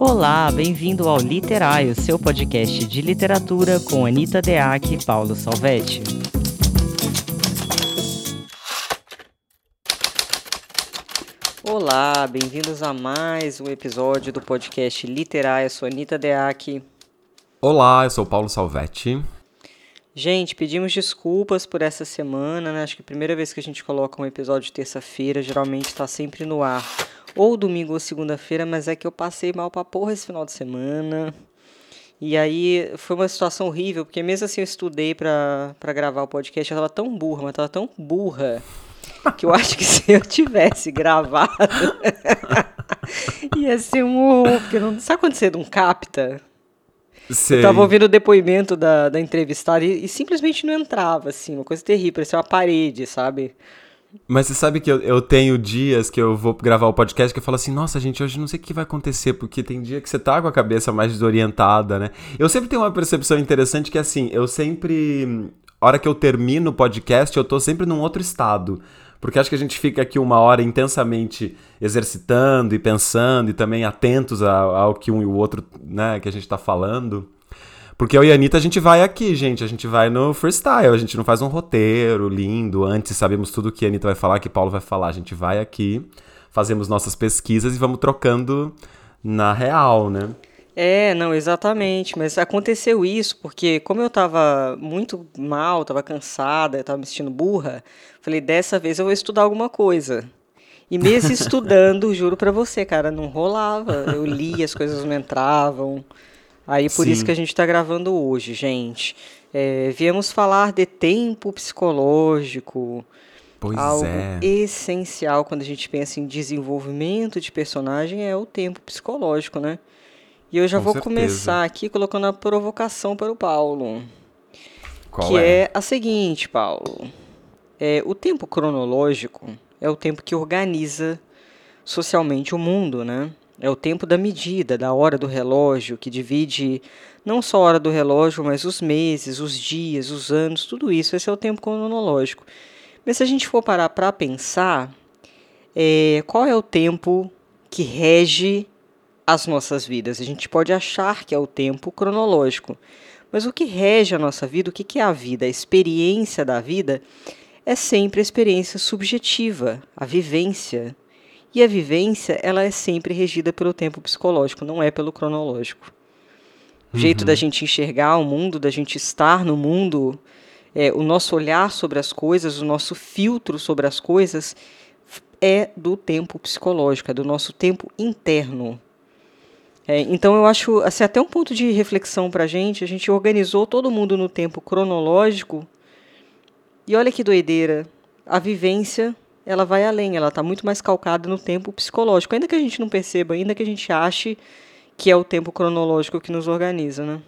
Olá, bem-vindo ao Literário, seu podcast de literatura com Anita Deac e Paulo Salvetti. Olá, bem-vindos a mais um episódio do podcast Literário. Eu sou Anita Deac. Olá, eu sou Paulo Salvetti. Gente, pedimos desculpas por essa semana, né? Acho que a primeira vez que a gente coloca um episódio de terça-feira, geralmente está sempre no ar ou domingo ou segunda-feira, mas é que eu passei mal pra porra esse final de semana. E aí foi uma situação horrível, porque mesmo assim eu estudei pra, pra gravar o podcast, eu tava tão burra, mas tava tão burra, que eu acho que se eu tivesse gravado, ia ser um horror, porque não... Sabe quando você não capta? Sei. Eu tava ouvindo o depoimento da, da entrevistada e, e simplesmente não entrava, assim, uma coisa terrível, parecia uma parede, sabe? Mas você sabe que eu, eu tenho dias que eu vou gravar o podcast que eu falo assim, nossa, gente, hoje não sei o que vai acontecer, porque tem dia que você tá com a cabeça mais desorientada, né? Eu sempre tenho uma percepção interessante que, assim, eu sempre. hora que eu termino o podcast, eu tô sempre num outro estado. Porque acho que a gente fica aqui uma hora intensamente exercitando e pensando e também atentos ao, ao que um e o outro, né, que a gente tá falando. Porque eu e a Anitta, a gente vai aqui, gente. A gente vai no freestyle. A gente não faz um roteiro lindo. Antes sabemos tudo que a Anitta vai falar, que Paulo vai falar. A gente vai aqui, fazemos nossas pesquisas e vamos trocando na real, né? É, não, exatamente. Mas aconteceu isso porque, como eu tava muito mal, tava cansada, tava me sentindo burra, falei, dessa vez eu vou estudar alguma coisa. E mesmo estudando, juro pra você, cara, não rolava. Eu li, as coisas não entravam. Aí por Sim. isso que a gente está gravando hoje, gente. É, viemos falar de tempo psicológico, Pois algo é. essencial quando a gente pensa em desenvolvimento de personagem é o tempo psicológico, né? E eu já Com vou certeza. começar aqui colocando a provocação para o Paulo, Qual que é? é a seguinte, Paulo. É, o tempo cronológico é o tempo que organiza socialmente o mundo, né? É o tempo da medida, da hora do relógio, que divide não só a hora do relógio, mas os meses, os dias, os anos, tudo isso. Esse é o tempo cronológico. Mas se a gente for parar para pensar, é, qual é o tempo que rege as nossas vidas? A gente pode achar que é o tempo cronológico, mas o que rege a nossa vida, o que é a vida, a experiência da vida, é sempre a experiência subjetiva, a vivência. E a vivência, ela é sempre regida pelo tempo psicológico, não é pelo cronológico. O jeito da gente enxergar o mundo, da gente estar no mundo, é, o nosso olhar sobre as coisas, o nosso filtro sobre as coisas é do tempo psicológico, é do nosso tempo interno. É, então eu acho assim, até um ponto de reflexão para a gente, a gente organizou todo mundo no tempo cronológico e olha que doideira, a vivência ela vai além, ela está muito mais calcada no tempo psicológico, ainda que a gente não perceba, ainda que a gente ache que é o tempo cronológico que nos organiza, né?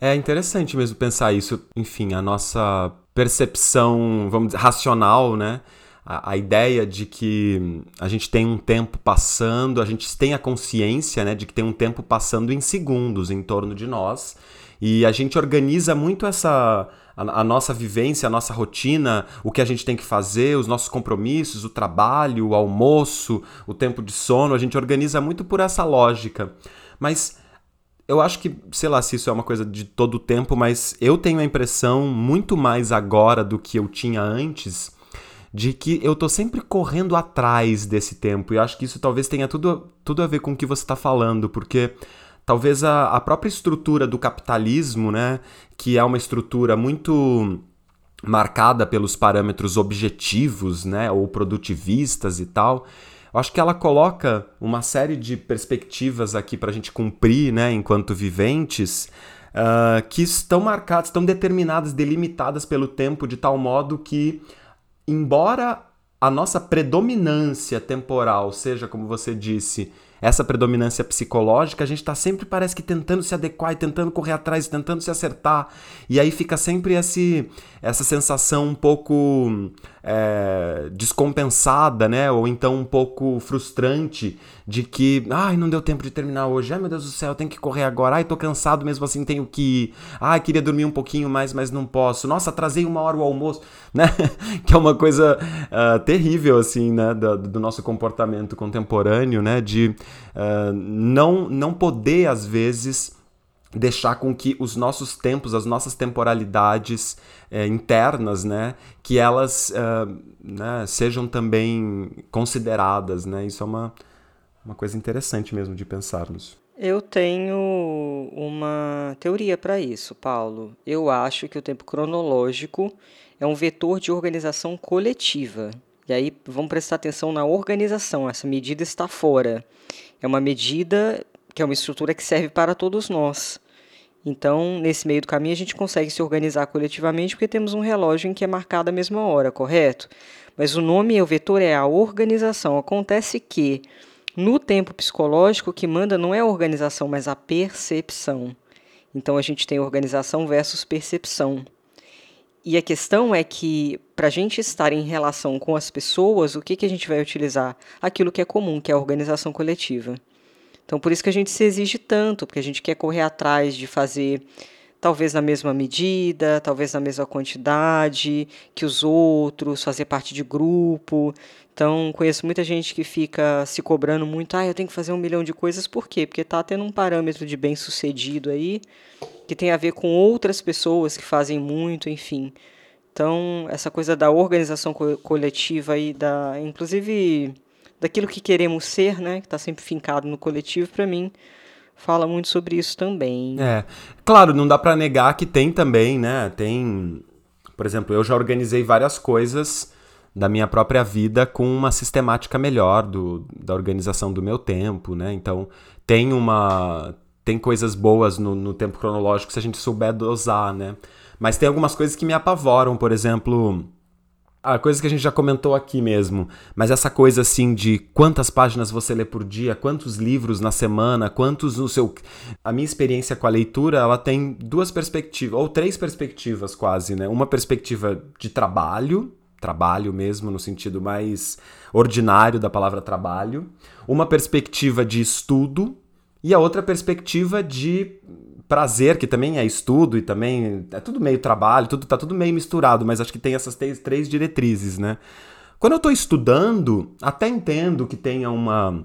É interessante mesmo pensar isso. Enfim, a nossa percepção, vamos dizer, racional, né? A, a ideia de que a gente tem um tempo passando, a gente tem a consciência, né, de que tem um tempo passando em segundos em torno de nós. E a gente organiza muito essa a, a nossa vivência, a nossa rotina, o que a gente tem que fazer, os nossos compromissos, o trabalho, o almoço, o tempo de sono, a gente organiza muito por essa lógica. Mas eu acho que, sei lá se isso é uma coisa de todo o tempo, mas eu tenho a impressão, muito mais agora do que eu tinha antes, de que eu tô sempre correndo atrás desse tempo. E eu acho que isso talvez tenha tudo, tudo a ver com o que você está falando, porque talvez a, a própria estrutura do capitalismo, né, que é uma estrutura muito marcada pelos parâmetros objetivos, né, ou produtivistas e tal, eu acho que ela coloca uma série de perspectivas aqui para a gente cumprir, né, enquanto viventes, uh, que estão marcadas, estão determinadas, delimitadas pelo tempo de tal modo que, embora a nossa predominância temporal seja, como você disse, essa predominância psicológica, a gente está sempre, parece que tentando se adequar e tentando correr atrás, tentando se acertar. E aí fica sempre esse, essa sensação um pouco é, descompensada, né? Ou então um pouco frustrante de que, ai, não deu tempo de terminar hoje. Ai, meu Deus do céu, tenho que correr agora. Ai, tô cansado mesmo assim, tenho que ir. Ai, queria dormir um pouquinho mais, mas não posso. Nossa, atrasei uma hora o almoço, né? que é uma coisa uh, terrível, assim, né? Do, do nosso comportamento contemporâneo, né? De uh, não, não poder, às vezes, deixar com que os nossos tempos, as nossas temporalidades é, internas, né, que elas uh, né, sejam também consideradas, né? Isso é uma, uma coisa interessante mesmo de pensarmos. Eu tenho uma teoria para isso, Paulo. Eu acho que o tempo cronológico é um vetor de organização coletiva. E aí vamos prestar atenção na organização. Essa medida está fora. É uma medida que é uma estrutura que serve para todos nós. Então, nesse meio do caminho, a gente consegue se organizar coletivamente porque temos um relógio em que é marcado a mesma hora, correto? Mas o nome, o vetor é a organização. Acontece que no tempo psicológico, o que manda não é a organização, mas a percepção. Então a gente tem organização versus percepção. E a questão é que, para a gente estar em relação com as pessoas, o que, que a gente vai utilizar? Aquilo que é comum, que é a organização coletiva. Então, por isso que a gente se exige tanto, porque a gente quer correr atrás de fazer talvez na mesma medida, talvez na mesma quantidade que os outros, fazer parte de grupo. Então, conheço muita gente que fica se cobrando muito, ah, eu tenho que fazer um milhão de coisas, por quê? Porque está tendo um parâmetro de bem-sucedido aí, que tem a ver com outras pessoas que fazem muito, enfim. Então, essa coisa da organização co coletiva aí, da, inclusive daquilo que queremos ser, né, que está sempre fincado no coletivo, para mim, fala muito sobre isso também. É, claro, não dá para negar que tem também, né, tem, por exemplo, eu já organizei várias coisas da minha própria vida com uma sistemática melhor do, da organização do meu tempo, né? Então tem uma tem coisas boas no, no tempo cronológico se a gente souber dosar, né? Mas tem algumas coisas que me apavoram, por exemplo, a coisa que a gente já comentou aqui mesmo, mas essa coisa assim de quantas páginas você lê por dia, quantos livros na semana, quantos no seu. A minha experiência com a leitura, ela tem duas perspectivas, ou três perspectivas quase, né? Uma perspectiva de trabalho, trabalho mesmo, no sentido mais ordinário da palavra trabalho, uma perspectiva de estudo e a outra perspectiva de prazer, que também é estudo e também é tudo meio trabalho, tudo tá tudo meio misturado, mas acho que tem essas três, três diretrizes, né? Quando eu estou estudando, até entendo que tenha uma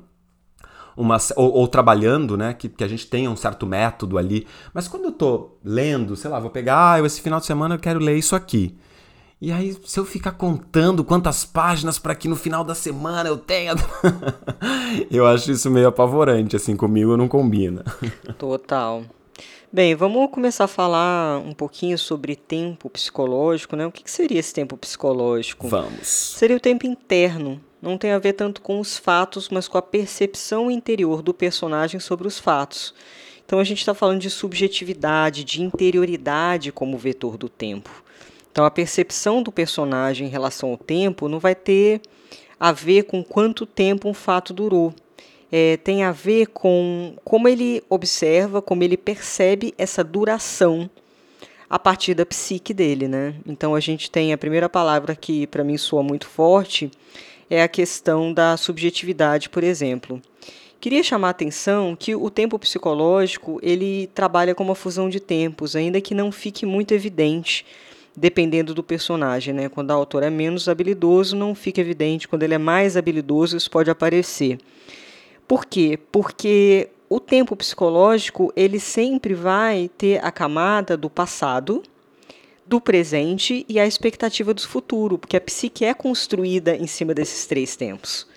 uma, ou, ou, trabalhando, né? Que, que a gente tenha um certo método ali. Mas quando eu tô lendo, sei lá, vou pegar, ah, eu, esse final de semana eu quero ler isso aqui. E aí, se eu ficar contando quantas páginas para que no final da semana eu tenha. eu acho isso meio apavorante, assim, comigo não combina. Total. Bem, vamos começar a falar um pouquinho sobre tempo psicológico, né? O que seria esse tempo psicológico? Vamos. Seria o tempo interno. Não tem a ver tanto com os fatos, mas com a percepção interior do personagem sobre os fatos. Então a gente está falando de subjetividade, de interioridade como vetor do tempo. Então a percepção do personagem em relação ao tempo não vai ter a ver com quanto tempo um fato durou. É, tem a ver com como ele observa, como ele percebe essa duração a partir da psique dele, né? Então a gente tem a primeira palavra que para mim soa muito forte é a questão da subjetividade, por exemplo. Queria chamar a atenção que o tempo psicológico ele trabalha com uma fusão de tempos, ainda que não fique muito evidente dependendo do personagem. Né? Quando o autor é menos habilidoso, não fica evidente. Quando ele é mais habilidoso, isso pode aparecer. Por quê? Porque o tempo psicológico ele sempre vai ter a camada do passado, do presente e a expectativa do futuro, porque a psique é construída em cima desses três tempos.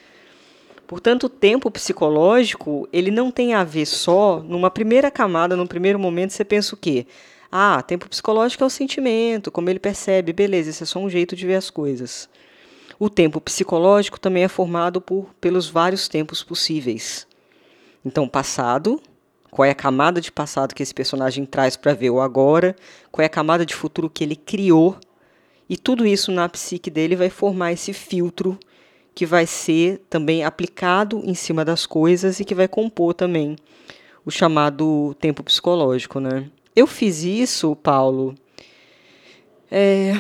Portanto, o tempo psicológico ele não tem a ver só numa primeira camada, num primeiro momento você pensa o quê? Ah, tempo psicológico é o sentimento, como ele percebe, beleza, esse é só um jeito de ver as coisas. O tempo psicológico também é formado por, pelos vários tempos possíveis. Então, passado, qual é a camada de passado que esse personagem traz para ver o agora, qual é a camada de futuro que ele criou, e tudo isso na psique dele vai formar esse filtro que vai ser também aplicado em cima das coisas e que vai compor também o chamado tempo psicológico, né? Eu fiz isso, Paulo. É,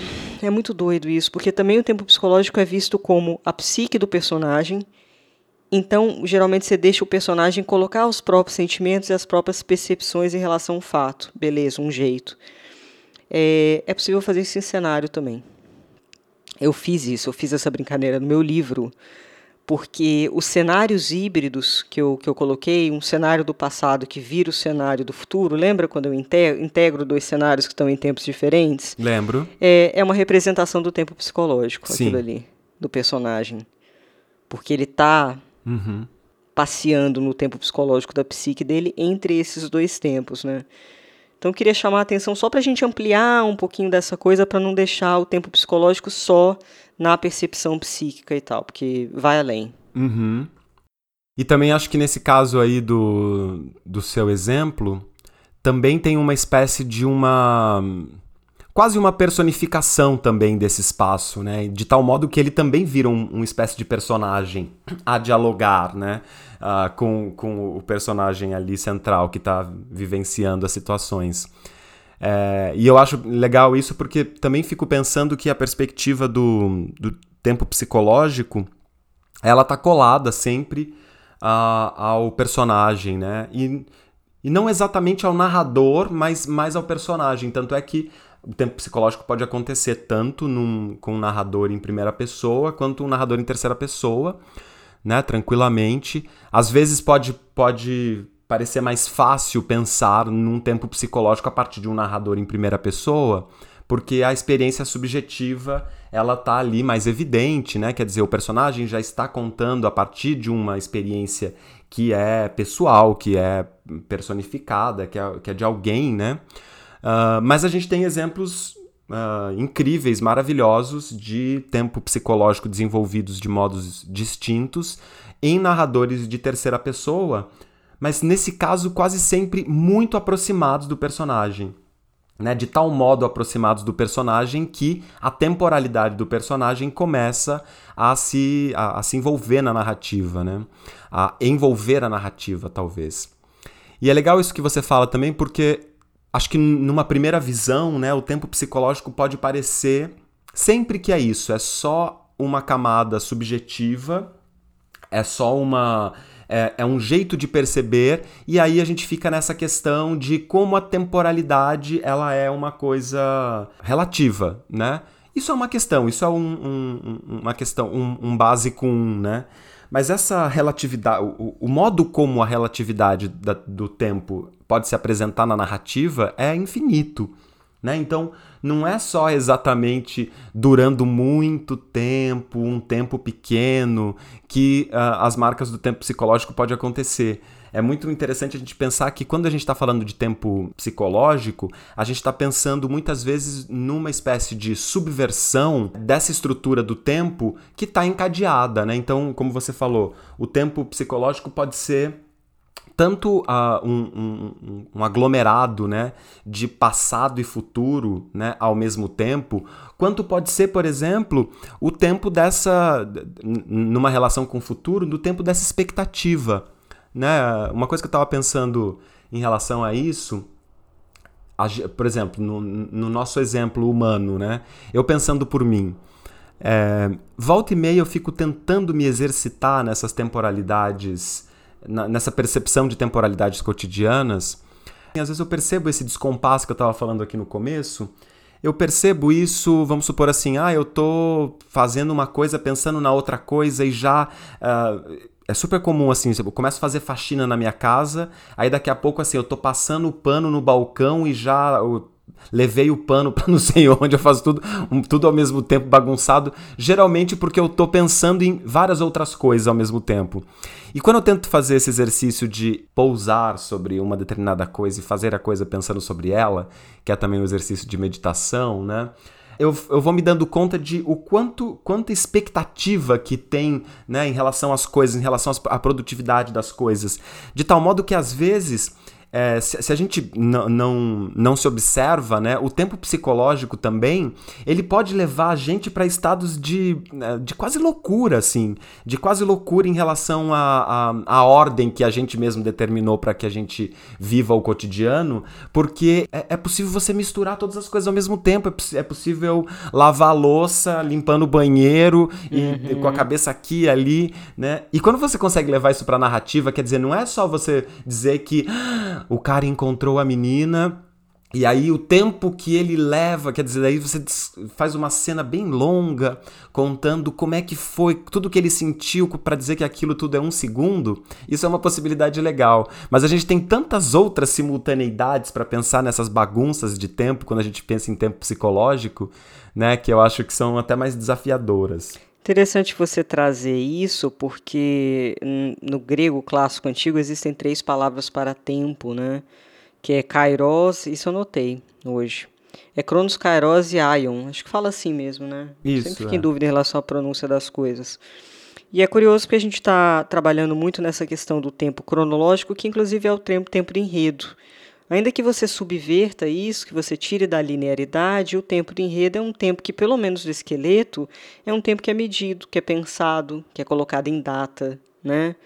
é muito doido isso, porque também o tempo psicológico é visto como a psique do personagem. Então, geralmente você deixa o personagem colocar os próprios sentimentos e as próprias percepções em relação ao fato. Beleza, um jeito. É, é possível fazer isso em cenário também. Eu fiz isso, eu fiz essa brincadeira no meu livro porque os cenários híbridos que eu, que eu coloquei, um cenário do passado que vira o cenário do futuro, lembra quando eu integro dois cenários que estão em tempos diferentes? Lembro. É, é uma representação do tempo psicológico, Sim. aquilo ali, do personagem. Porque ele está Uhum. passeando no tempo psicológico da psique dele entre esses dois tempos, né? Então eu queria chamar a atenção só para a gente ampliar um pouquinho dessa coisa para não deixar o tempo psicológico só na percepção psíquica e tal, porque vai além. Uhum. E também acho que nesse caso aí do, do seu exemplo, também tem uma espécie de uma. quase uma personificação também desse espaço, né? De tal modo que ele também vira um, uma espécie de personagem a dialogar, né? Uh, com, com o personagem ali central que está vivenciando as situações. É, e eu acho legal isso porque também fico pensando que a perspectiva do, do tempo psicológico ela tá colada sempre uh, ao personagem, né? E, e não exatamente ao narrador, mas mais ao personagem. Tanto é que o tempo psicológico pode acontecer tanto num, com um narrador em primeira pessoa quanto um narrador em terceira pessoa, né? Tranquilamente. Às vezes pode, pode parecer mais fácil pensar num tempo psicológico a partir de um narrador em primeira pessoa, porque a experiência subjetiva ela tá ali mais evidente, né? Quer dizer, o personagem já está contando a partir de uma experiência que é pessoal, que é personificada, que é, que é de alguém, né? Uh, mas a gente tem exemplos uh, incríveis, maravilhosos de tempo psicológico desenvolvidos de modos distintos em narradores de terceira pessoa, mas nesse caso quase sempre muito aproximados do personagem. Né, de tal modo aproximados do personagem que a temporalidade do personagem começa a se, a, a, se envolver na narrativa, né? a envolver a narrativa, talvez. E é legal isso que você fala também, porque acho que numa primeira visão, né, o tempo psicológico pode parecer sempre que é isso, é só uma camada subjetiva, é só uma é, é, um jeito de perceber, e aí a gente fica nessa questão de como a temporalidade ela é uma coisa relativa, né? Isso é uma questão, isso é um, um, uma questão, um, um básico um, né? Mas essa relatividade, o, o modo como a relatividade da, do tempo pode se apresentar na narrativa é infinito. Né? Então, não é só exatamente durando muito tempo, um tempo pequeno, que uh, as marcas do tempo psicológico pode acontecer. É muito interessante a gente pensar que quando a gente está falando de tempo psicológico, a gente está pensando muitas vezes numa espécie de subversão dessa estrutura do tempo que está encadeada. Né? Então, como você falou, o tempo psicológico pode ser tanto uh, um, um, um, aglomerado né, de passado e futuro né, ao mesmo tempo, quanto pode ser, por exemplo, o tempo dessa, numa relação com o futuro, do tempo dessa expectativa. Né? Uma coisa que eu estava pensando em relação a isso, por exemplo, no, no nosso exemplo humano, né? eu pensando por mim, é, volta e meia eu fico tentando me exercitar nessas temporalidades nessa percepção de temporalidades cotidianas. Às vezes eu percebo esse descompasso que eu estava falando aqui no começo. Eu percebo isso, vamos supor assim, ah, eu tô fazendo uma coisa pensando na outra coisa e já. Uh, é super comum assim, eu começo a fazer faxina na minha casa, aí daqui a pouco assim, eu tô passando o pano no balcão e já. Eu, levei o pano para não sei onde, eu faço tudo, tudo ao mesmo tempo bagunçado, geralmente porque eu estou pensando em várias outras coisas ao mesmo tempo. E quando eu tento fazer esse exercício de pousar sobre uma determinada coisa e fazer a coisa pensando sobre ela, que é também um exercício de meditação, né? Eu, eu vou me dando conta de o quanto quanta expectativa que tem né, em relação às coisas, em relação à produtividade das coisas. De tal modo que às vezes é, se, se, a gente não, não se observa, né, o tempo psicológico também, ele pode levar a gente para estados de, né, de quase loucura, assim, de quase loucura em relação à a, a, a, ordem que a gente mesmo determinou para que a gente viva o cotidiano, porque é, é, possível você misturar todas as coisas ao mesmo tempo, é, é possível lavar a louça, limpando o banheiro, e, uhum. com a cabeça aqui e ali, né, e quando você consegue levar isso para narrativa, quer dizer, não é só você dizer que o cara encontrou a menina E aí o tempo que ele leva, quer dizer, aí você faz uma cena bem longa contando como é que foi, tudo que ele sentiu para dizer que aquilo tudo é um segundo. Isso é uma possibilidade legal. Mas a gente tem tantas outras simultaneidades para pensar nessas bagunças de tempo quando a gente pensa em tempo psicológico, né, que eu acho que são até mais desafiadoras. Interessante você trazer isso, porque no grego clássico antigo existem três palavras para tempo, né? que é Kairos, isso eu notei hoje. É Cronos, Kairos e Aion. Acho que fala assim mesmo, né? Isso, Sempre fico é. em dúvida em relação à pronúncia das coisas. E é curioso porque a gente está trabalhando muito nessa questão do tempo cronológico, que inclusive é o tempo, tempo de enredo. Ainda que você subverta isso, que você tire da linearidade, o tempo de enredo é um tempo que, pelo menos do esqueleto, é um tempo que é medido, que é pensado, que é colocado em data, né?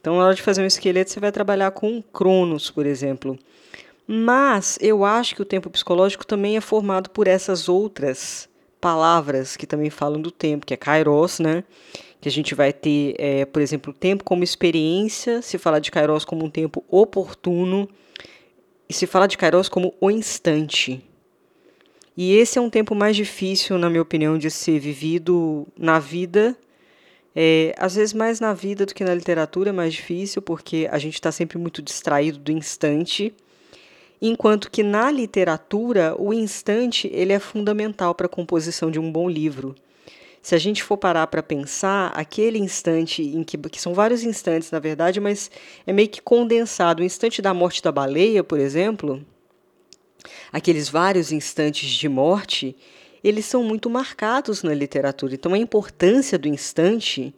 Então, na hora de fazer um esqueleto, você vai trabalhar com cronos, por exemplo. Mas eu acho que o tempo psicológico também é formado por essas outras palavras que também falam do tempo, que é kairos, né? Que a gente vai ter, é, por exemplo, o tempo como experiência, se falar de kairos como um tempo oportuno, e se falar de kairos como o instante. E esse é um tempo mais difícil, na minha opinião, de ser vivido na vida. É, às vezes mais na vida do que na literatura é mais difícil, porque a gente está sempre muito distraído do instante enquanto que na literatura o instante ele é fundamental para a composição de um bom livro. Se a gente for parar para pensar, aquele instante em que, que são vários instantes na verdade, mas é meio que condensado. O instante da morte da baleia, por exemplo, aqueles vários instantes de morte, eles são muito marcados na literatura. Então a importância do instante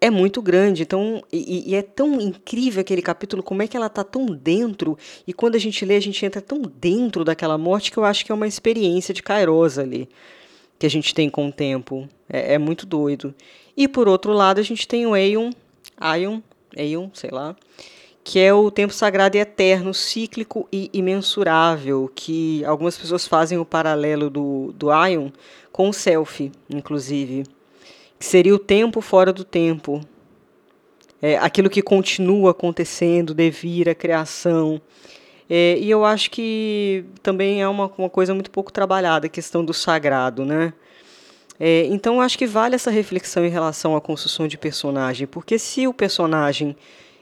é muito grande. Então, e, e, é tão incrível aquele capítulo, como é que ela está tão dentro, e quando a gente lê, a gente entra tão dentro daquela morte que eu acho que é uma experiência de Kairos ali, que a gente tem com o tempo. É, é muito doido. E por outro lado, a gente tem o Aeon, Aion, Aeon, sei lá, que é o tempo sagrado e eterno, cíclico e imensurável, que algumas pessoas fazem o paralelo do, do Aion com o Selfie, inclusive que seria o tempo fora do tempo, é, aquilo que continua acontecendo, devir a criação. É, e eu acho que também é uma, uma coisa muito pouco trabalhada, a questão do sagrado, né? É, então, acho que vale essa reflexão em relação à construção de personagem, porque se o personagem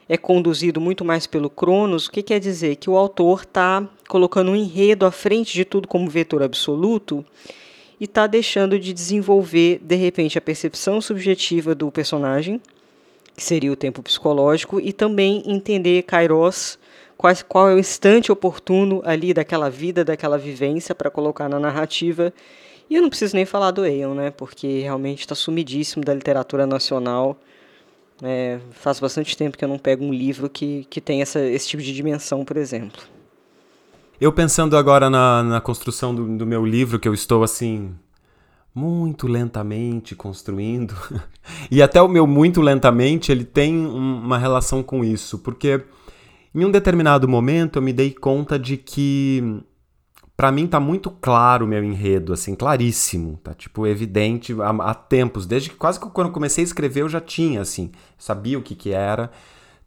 é conduzido muito mais pelo Cronos, o que quer dizer? Que o autor está colocando um enredo à frente de tudo como vetor absoluto, e está deixando de desenvolver, de repente, a percepção subjetiva do personagem, que seria o tempo psicológico, e também entender Kairos, qual, é o instante oportuno ali daquela vida, daquela vivência para colocar na narrativa. E eu não preciso nem falar do Aeon, né? Porque realmente está sumidíssimo da literatura nacional. É, faz bastante tempo que eu não pego um livro que, que tem essa, esse tipo de dimensão, por exemplo. Eu pensando agora na, na construção do, do meu livro, que eu estou assim, muito lentamente construindo. e até o meu muito lentamente, ele tem um, uma relação com isso, porque em um determinado momento eu me dei conta de que para mim tá muito claro o meu enredo, assim, claríssimo, tá tipo evidente há, há, tempos, desde que quase que quando comecei a escrever eu já tinha assim, sabia o que que era.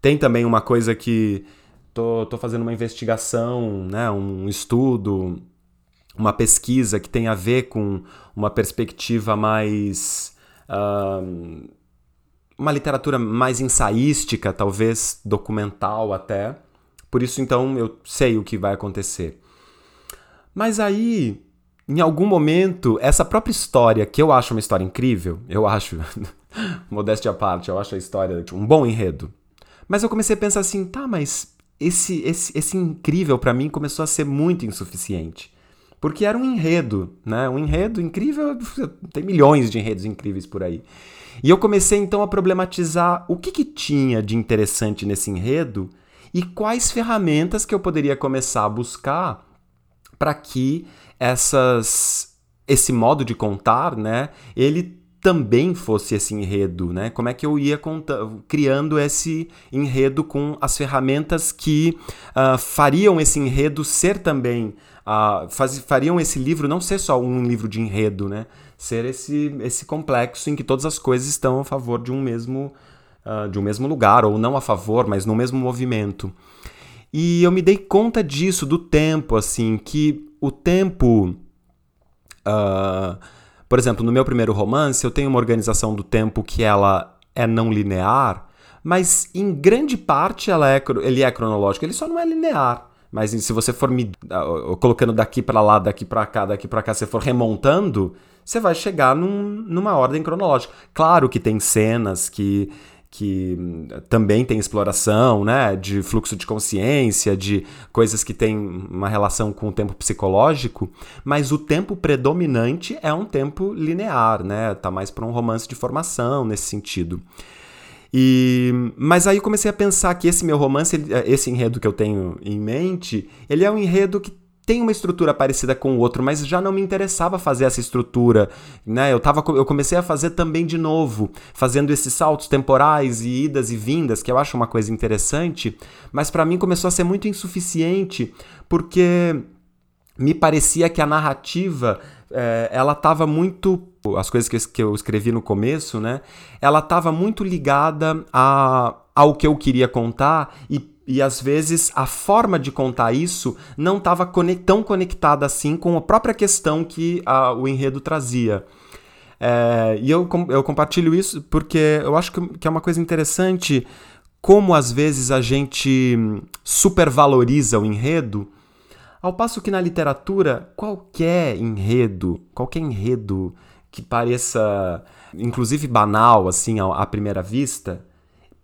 Tem também uma coisa que tô, tô fazendo uma investigação, né, um estudo, uma pesquisa que tem a ver com uma perspectiva mais. Uh, uma literatura mais ensaística, talvez documental até. Por isso, então, eu sei o que vai acontecer. Mas aí, em algum momento, essa própria história, que eu acho uma história incrível, eu acho, modéstia à parte, eu acho a história um bom enredo. Mas eu comecei a pensar assim, tá, mas esse, esse, esse incrível para mim começou a ser muito insuficiente. Porque era um enredo, né? Um enredo incrível, tem milhões de enredos incríveis por aí. E eu comecei então a problematizar o que, que tinha de interessante nesse enredo e quais ferramentas que eu poderia começar a buscar para que essas esse modo de contar, né, ele também fosse esse enredo, né? Como é que eu ia criando esse enredo com as ferramentas que uh, fariam esse enredo ser também, uh, faz, fariam esse livro não ser só um livro de enredo, né? Ser esse, esse complexo em que todas as coisas estão a favor de um mesmo uh, de um mesmo lugar ou não a favor, mas no mesmo movimento. E eu me dei conta disso, do tempo, assim, que o tempo. Uh, por exemplo, no meu primeiro romance, eu tenho uma organização do tempo que ela é não linear, mas em grande parte ela é, ele é cronológico, ele só não é linear. Mas se você for me uh, colocando daqui para lá, daqui para cá, daqui para cá, você for remontando, você vai chegar num, numa ordem cronológica. Claro que tem cenas que que também tem exploração, né, de fluxo de consciência, de coisas que têm uma relação com o tempo psicológico, mas o tempo predominante é um tempo linear, né, tá mais para um romance de formação nesse sentido. E, mas aí eu comecei a pensar que esse meu romance, esse enredo que eu tenho em mente, ele é um enredo que tem uma estrutura parecida com o outro, mas já não me interessava fazer essa estrutura, né? Eu, tava, eu comecei a fazer também de novo, fazendo esses saltos temporais e idas e vindas, que eu acho uma coisa interessante, mas para mim começou a ser muito insuficiente, porque me parecia que a narrativa é, ela estava muito as coisas que eu, que eu escrevi no começo, né? Ela estava muito ligada a, ao que eu queria contar e e às vezes a forma de contar isso não estava tão conectada assim com a própria questão que a, o enredo trazia. É, e eu, eu compartilho isso porque eu acho que, que é uma coisa interessante como às vezes a gente supervaloriza o enredo, ao passo que na literatura qualquer enredo, qualquer enredo que pareça inclusive banal assim à primeira vista,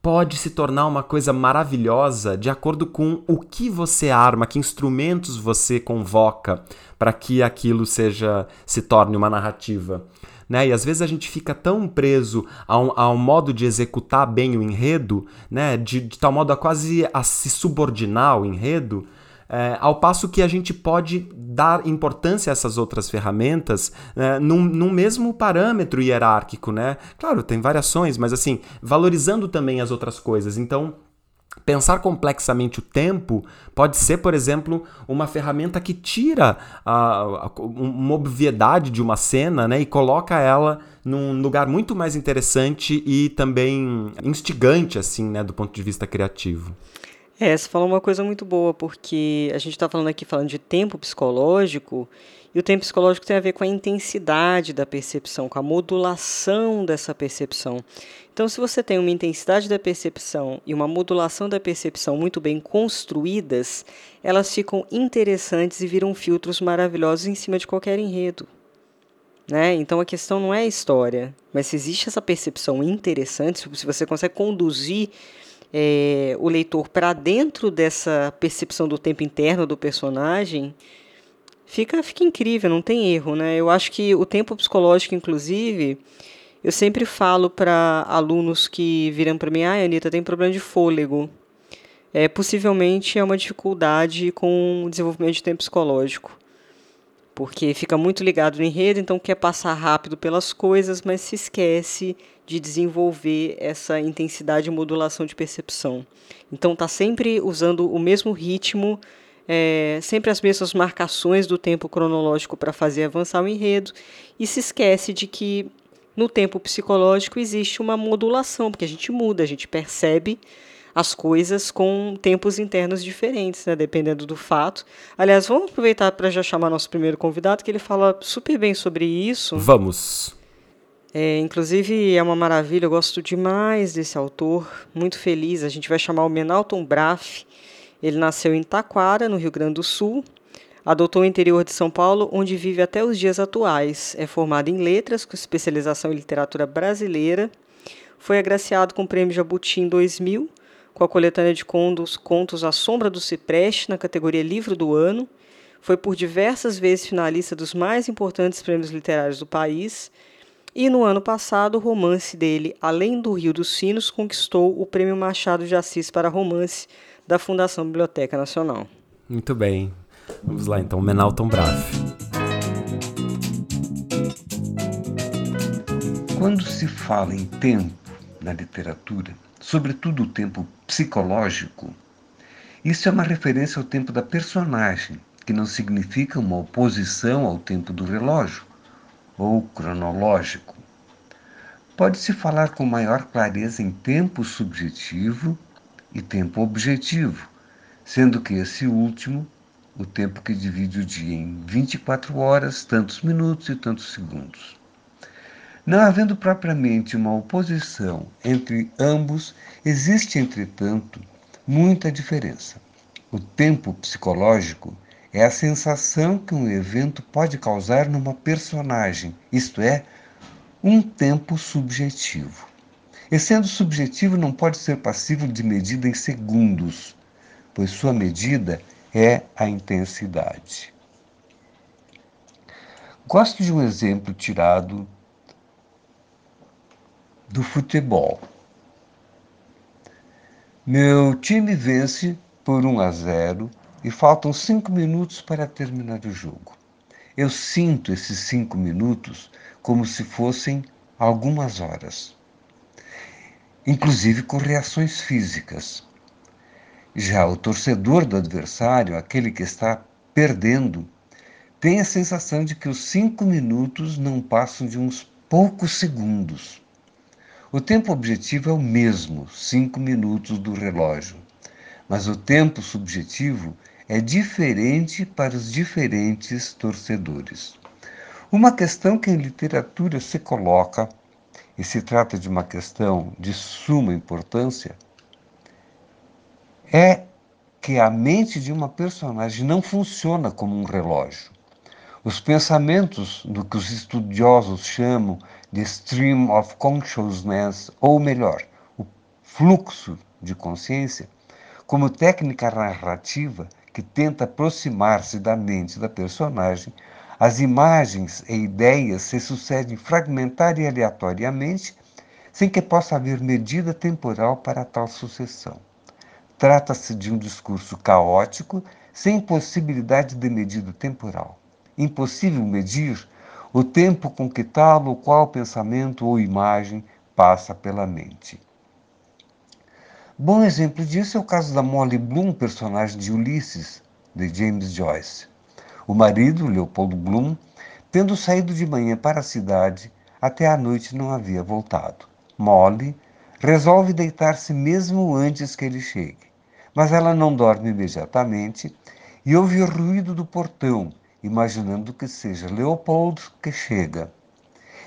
pode se tornar uma coisa maravilhosa de acordo com o que você arma, que instrumentos você convoca para que aquilo seja se torne uma narrativa. Né? E às vezes a gente fica tão preso a um, a um modo de executar bem o enredo, né? de, de tal modo a quase a se subordinar ao enredo, é, ao passo que a gente pode dar importância a essas outras ferramentas é, num, num, mesmo parâmetro hierárquico, né? Claro, tem variações, mas assim, valorizando também as outras coisas. Então, Pensar complexamente o tempo pode ser, por exemplo, uma ferramenta que tira a, a, uma obviedade de uma cena né, e coloca ela num lugar muito mais interessante e também instigante, assim, né, do ponto de vista criativo. É, você falou uma coisa muito boa, porque a gente está falando aqui falando de tempo psicológico, e o tempo psicológico tem a ver com a intensidade da percepção, com a modulação dessa percepção. Então, se você tem uma intensidade da percepção e uma modulação da percepção muito bem construídas, elas ficam interessantes e viram filtros maravilhosos em cima de qualquer enredo. Né? Então a questão não é a história, mas se existe essa percepção interessante, se você consegue conduzir é, o leitor para dentro dessa percepção do tempo interno do personagem, fica, fica incrível, não tem erro. Né? Eu acho que o tempo psicológico, inclusive, eu sempre falo para alunos que viram para mim, ah, Anitta, tem problema de fôlego. É, possivelmente é uma dificuldade com o desenvolvimento de tempo psicológico. Porque fica muito ligado no enredo, então quer passar rápido pelas coisas, mas se esquece de desenvolver essa intensidade e modulação de percepção. Então está sempre usando o mesmo ritmo, é, sempre as mesmas marcações do tempo cronológico para fazer avançar o enredo e se esquece de que no tempo psicológico existe uma modulação, porque a gente muda, a gente percebe as coisas com tempos internos diferentes, né, dependendo do fato. Aliás, vamos aproveitar para já chamar nosso primeiro convidado, que ele fala super bem sobre isso. Vamos. É, inclusive é uma maravilha, eu gosto demais desse autor, muito feliz. A gente vai chamar o Menalton Braff. Ele nasceu em Taquara, no Rio Grande do Sul, adotou o interior de São Paulo, onde vive até os dias atuais. É formado em letras, com especialização em literatura brasileira. Foi agraciado com o Prêmio Jabuti em 2000, com a coletânea de contos, contos A Sombra do Cipreste, na categoria Livro do Ano. Foi por diversas vezes finalista dos mais importantes prêmios literários do país e no ano passado, o romance dele, Além do Rio dos Sinos, conquistou o Prêmio Machado de Assis para Romance da Fundação Biblioteca Nacional. Muito bem. Vamos lá então, Menalton Braff. Quando se fala em tempo na literatura, sobretudo o tempo psicológico, isso é uma referência ao tempo da personagem, que não significa uma oposição ao tempo do relógio, ou cronológico. Pode-se falar com maior clareza em tempo subjetivo e tempo objetivo, sendo que esse último, o tempo que divide o dia em 24 horas, tantos minutos e tantos segundos. Não havendo propriamente uma oposição entre ambos, existe, entretanto, muita diferença. O tempo psicológico é a sensação que um evento pode causar numa personagem, isto é, um tempo subjetivo. E sendo subjetivo, não pode ser passível de medida em segundos, pois sua medida é a intensidade. Gosto de um exemplo tirado do futebol. Meu time vence por 1 a 0 e faltam cinco minutos para terminar o jogo. Eu sinto esses cinco minutos como se fossem algumas horas, inclusive com reações físicas. Já o torcedor do adversário, aquele que está perdendo, tem a sensação de que os cinco minutos não passam de uns poucos segundos. O tempo objetivo é o mesmo, cinco minutos do relógio, mas o tempo subjetivo é diferente para os diferentes torcedores. Uma questão que em literatura se coloca, e se trata de uma questão de suma importância, é que a mente de uma personagem não funciona como um relógio. Os pensamentos do que os estudiosos chamam de stream of consciousness, ou melhor, o fluxo de consciência, como técnica narrativa que tenta aproximar-se da mente da personagem, as imagens e ideias se sucedem fragmentar e aleatoriamente, sem que possa haver medida temporal para tal sucessão. Trata-se de um discurso caótico, sem possibilidade de medida temporal impossível medir o tempo com que tal ou qual pensamento ou imagem passa pela mente. Bom exemplo disso é o caso da Molly Bloom, personagem de Ulisses, de James Joyce. O marido, Leopoldo Bloom, tendo saído de manhã para a cidade, até à noite não havia voltado. Molly resolve deitar-se mesmo antes que ele chegue, mas ela não dorme imediatamente e ouve o ruído do portão imaginando que seja Leopoldo que chega.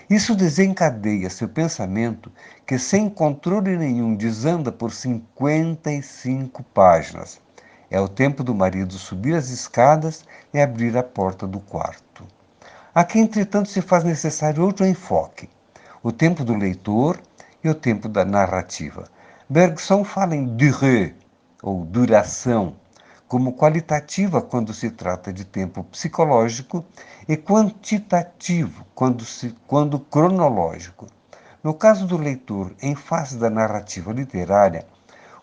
Isso desencadeia seu pensamento, que sem controle nenhum desanda por 55 páginas. É o tempo do marido subir as escadas e abrir a porta do quarto. Aqui, entretanto, se faz necessário outro enfoque: o tempo do leitor e o tempo da narrativa. Bergson fala em durée, ou duração, como qualitativa quando se trata de tempo psicológico e quantitativo quando, se, quando cronológico. No caso do leitor, em face da narrativa literária,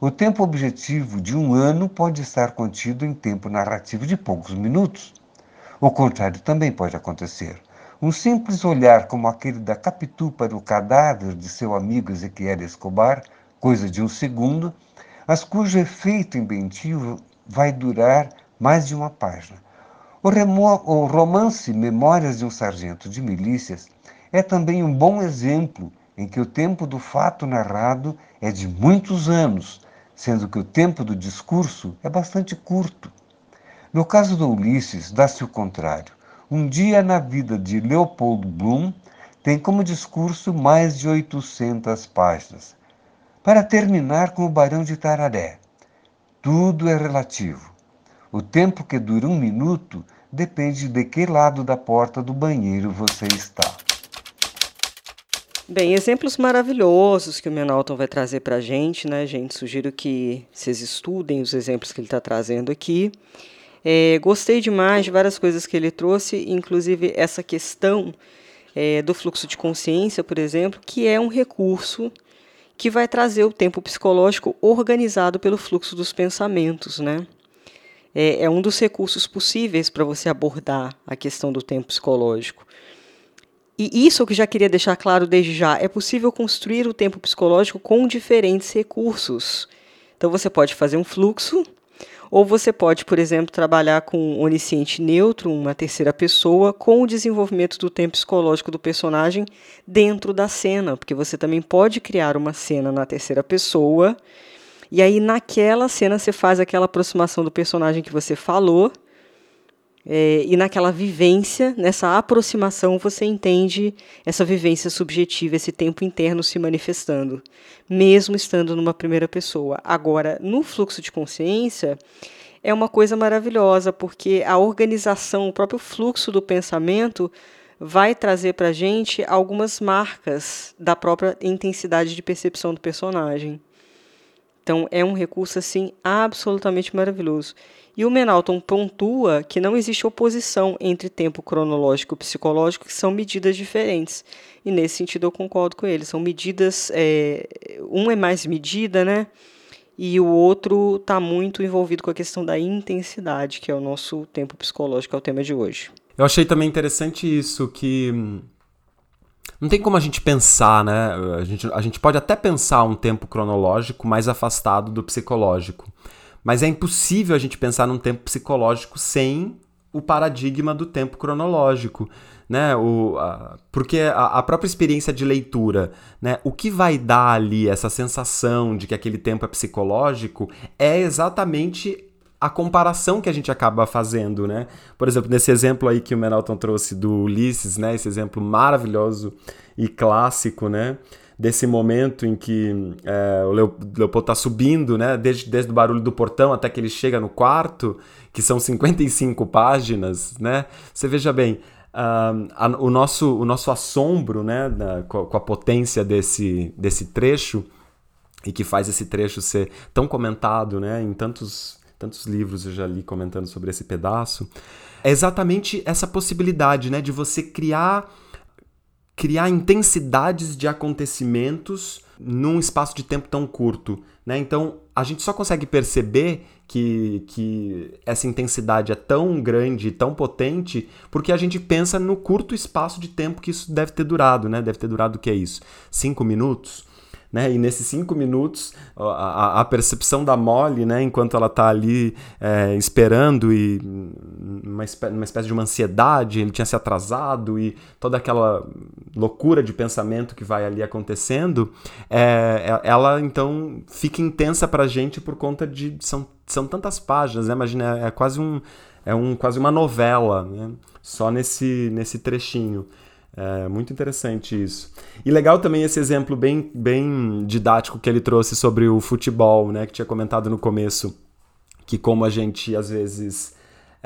o tempo objetivo de um ano pode estar contido em tempo narrativo de poucos minutos. O contrário também pode acontecer. Um simples olhar como aquele da Capitu para o cadáver de seu amigo Ezequiel Escobar, coisa de um segundo, mas cujo efeito inventivo vai durar mais de uma página. O, o romance Memórias de um Sargento de Milícias é também um bom exemplo em que o tempo do fato narrado é de muitos anos, sendo que o tempo do discurso é bastante curto. No caso do Ulisses, dá-se o contrário. Um dia na vida de Leopold Bloom tem como discurso mais de 800 páginas. Para terminar com o Barão de Tararé, tudo é relativo. O tempo que dura um minuto depende de que lado da porta do banheiro você está. Bem, exemplos maravilhosos que o Menalton vai trazer para a gente, né, gente? Sugiro que vocês estudem os exemplos que ele está trazendo aqui. É, gostei demais de várias coisas que ele trouxe, inclusive essa questão é, do fluxo de consciência, por exemplo, que é um recurso que vai trazer o tempo psicológico organizado pelo fluxo dos pensamentos, né? É, é um dos recursos possíveis para você abordar a questão do tempo psicológico. E isso que já queria deixar claro desde já, é possível construir o tempo psicológico com diferentes recursos. Então você pode fazer um fluxo ou você pode, por exemplo, trabalhar com onisciente neutro, uma terceira pessoa, com o desenvolvimento do tempo psicológico do personagem dentro da cena, porque você também pode criar uma cena na terceira pessoa E aí, naquela cena, você faz aquela aproximação do personagem que você falou, é, e naquela vivência, nessa aproximação, você entende essa vivência subjetiva, esse tempo interno se manifestando, mesmo estando numa primeira pessoa. Agora, no fluxo de consciência, é uma coisa maravilhosa, porque a organização, o próprio fluxo do pensamento, vai trazer para a gente algumas marcas da própria intensidade de percepção do personagem. Então, é um recurso assim absolutamente maravilhoso. E o Menalton pontua que não existe oposição entre tempo cronológico e psicológico, que são medidas diferentes. E nesse sentido eu concordo com ele. São medidas. É, um é mais medida, né? E o outro está muito envolvido com a questão da intensidade, que é o nosso tempo psicológico, é o tema de hoje. Eu achei também interessante isso, que não tem como a gente pensar, né? A gente, a gente pode até pensar um tempo cronológico mais afastado do psicológico. Mas é impossível a gente pensar num tempo psicológico sem o paradigma do tempo cronológico, né? O, a, porque a, a, própria experiência de leitura, né? O que vai dar ali essa sensação de que aquele tempo é psicológico é exatamente a comparação que a gente acaba fazendo, né? Por exemplo, nesse exemplo aí que o Menalton trouxe do Ulisses, né? Esse exemplo maravilhoso e clássico, né? desse momento em que é, o Leopoldo está subindo, né? Desde, desde o barulho do portão até que ele chega no quarto, que são 55 páginas, né? Você veja bem, uh, a, o, nosso, o nosso assombro, né? Da, com, com a potência desse, desse trecho e que faz esse trecho ser tão comentado, né? Em tantos, tantos livros eu já li comentando sobre esse pedaço, é exatamente essa possibilidade, né? De você criar criar intensidades de acontecimentos num espaço de tempo tão curto. Né? Então, a gente só consegue perceber que, que essa intensidade é tão grande, tão potente, porque a gente pensa no curto espaço de tempo que isso deve ter durado. Né? Deve ter durado o que é isso? Cinco minutos? Né? E nesses cinco minutos, a, a percepção da Molly, né? Enquanto ela está ali é, esperando e uma, uma espécie de uma ansiedade, ele tinha se atrasado e toda aquela loucura de pensamento que vai ali acontecendo, é, é ela então fica intensa para a gente por conta de são, são tantas páginas, né? Imagina, é, é quase um é um quase uma novela, né? Só nesse nesse trechinho. É muito interessante isso. E legal também esse exemplo bem, bem didático que ele trouxe sobre o futebol, né? Que tinha comentado no começo. Que como a gente às vezes.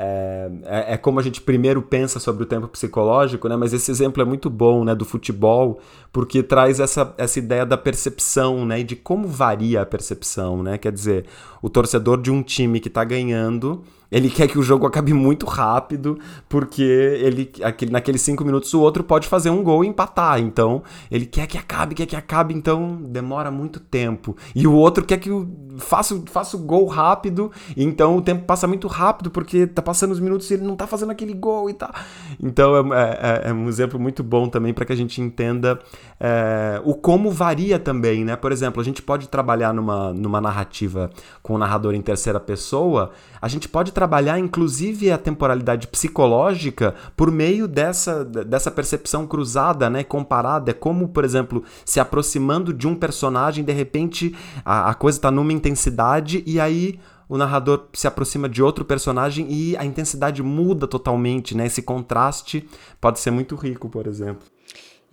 É, é, é, como a gente primeiro pensa sobre o tempo psicológico, né? Mas esse exemplo é muito bom, né? Do futebol, porque traz essa, essa ideia da percepção, né? E de como varia a percepção, né? Quer dizer, o torcedor de um time que está ganhando ele quer que o jogo acabe muito rápido, porque ele aquele, naqueles cinco minutos o outro pode fazer um gol e empatar. Então, ele quer que acabe, quer que acabe, então demora muito tempo. E o outro quer que faça, faça o gol rápido, então o tempo passa muito rápido, porque tá passando os minutos e ele não tá fazendo aquele gol e tá. Então, é, é, é um exemplo muito bom também para que a gente entenda é, o como varia também, né? Por exemplo, a gente pode trabalhar numa, numa narrativa com o narrador em terceira pessoa, a gente pode trabalhar inclusive a temporalidade psicológica por meio dessa, dessa percepção cruzada, né, comparada. É como, por exemplo, se aproximando de um personagem, de repente a, a coisa está numa intensidade e aí o narrador se aproxima de outro personagem e a intensidade muda totalmente, né? Esse contraste pode ser muito rico, por exemplo.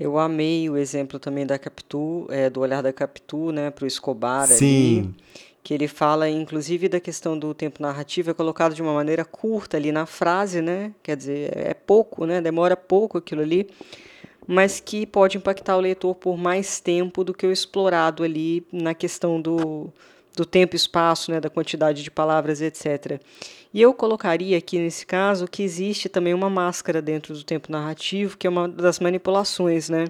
Eu amei o exemplo também da Capitu, é, do olhar da Capitu, né, para o Escobar Sim. ali que ele fala inclusive da questão do tempo narrativo é colocado de uma maneira curta ali na frase, né? Quer dizer, é pouco, né? Demora pouco aquilo ali, mas que pode impactar o leitor por mais tempo do que o explorado ali na questão do, do tempo e espaço, né? Da quantidade de palavras, etc. E eu colocaria aqui nesse caso que existe também uma máscara dentro do tempo narrativo, que é uma das manipulações, né?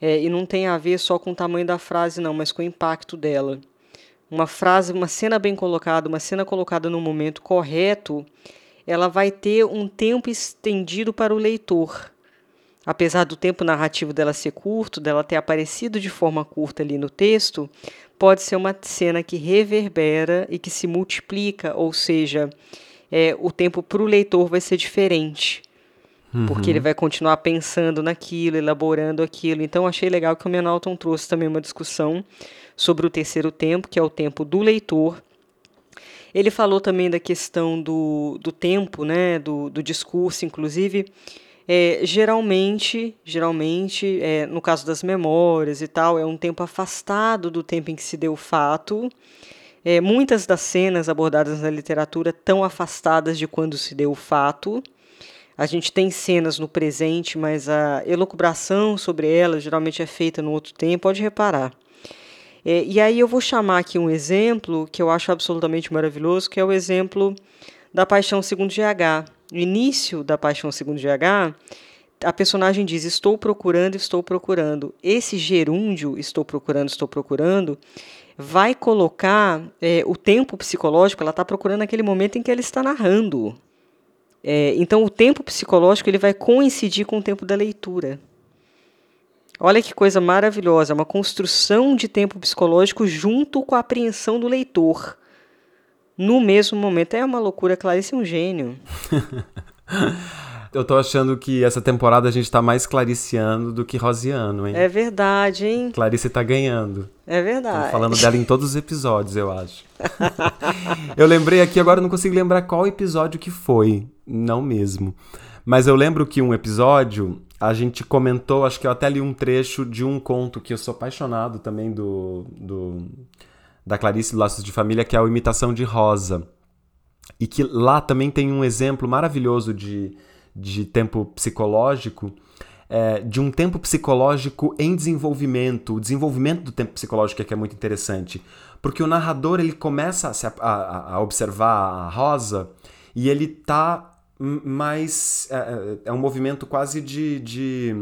É, e não tem a ver só com o tamanho da frase, não, mas com o impacto dela uma frase, uma cena bem colocada, uma cena colocada no momento correto, ela vai ter um tempo estendido para o leitor. Apesar do tempo narrativo dela ser curto, dela ter aparecido de forma curta ali no texto, pode ser uma cena que reverbera e que se multiplica, ou seja, é, o tempo para o leitor vai ser diferente. Uhum. Porque ele vai continuar pensando naquilo, elaborando aquilo. Então, achei legal que o Menalton trouxe também uma discussão sobre o terceiro tempo, que é o tempo do leitor. Ele falou também da questão do, do tempo, né, do, do discurso, inclusive. É, geralmente, geralmente é, no caso das memórias e tal, é um tempo afastado do tempo em que se deu o fato. É, muitas das cenas abordadas na literatura estão afastadas de quando se deu o fato. A gente tem cenas no presente, mas a elucubração sobre elas geralmente é feita no outro tempo, pode reparar. É, e aí eu vou chamar aqui um exemplo que eu acho absolutamente maravilhoso, que é o exemplo da Paixão segundo GH. No início da Paixão segundo GH, a personagem diz: Estou procurando, estou procurando. Esse gerúndio, estou procurando, estou procurando, vai colocar é, o tempo psicológico, ela está procurando aquele momento em que ela está narrando. É, então, o tempo psicológico ele vai coincidir com o tempo da leitura. Olha que coisa maravilhosa, uma construção de tempo psicológico junto com a apreensão do leitor. No mesmo momento. É uma loucura, Clarice é um gênio. Eu tô achando que essa temporada a gente tá mais clariciano do que rosiano, hein? É verdade, hein? Clarice tá ganhando. É verdade. Tô falando dela em todos os episódios, eu acho. eu lembrei aqui, agora não consigo lembrar qual episódio que foi. Não mesmo. Mas eu lembro que um episódio a gente comentou, acho que eu até li um trecho de um conto que eu sou apaixonado também do, do da Clarice Laços de Família, que é a Imitação de Rosa. E que lá também tem um exemplo maravilhoso de de tempo psicológico, é, de um tempo psicológico em desenvolvimento, o desenvolvimento do tempo psicológico é que é muito interessante, porque o narrador ele começa a, a, a observar a Rosa e ele tá mais é, é, é um movimento quase de, de,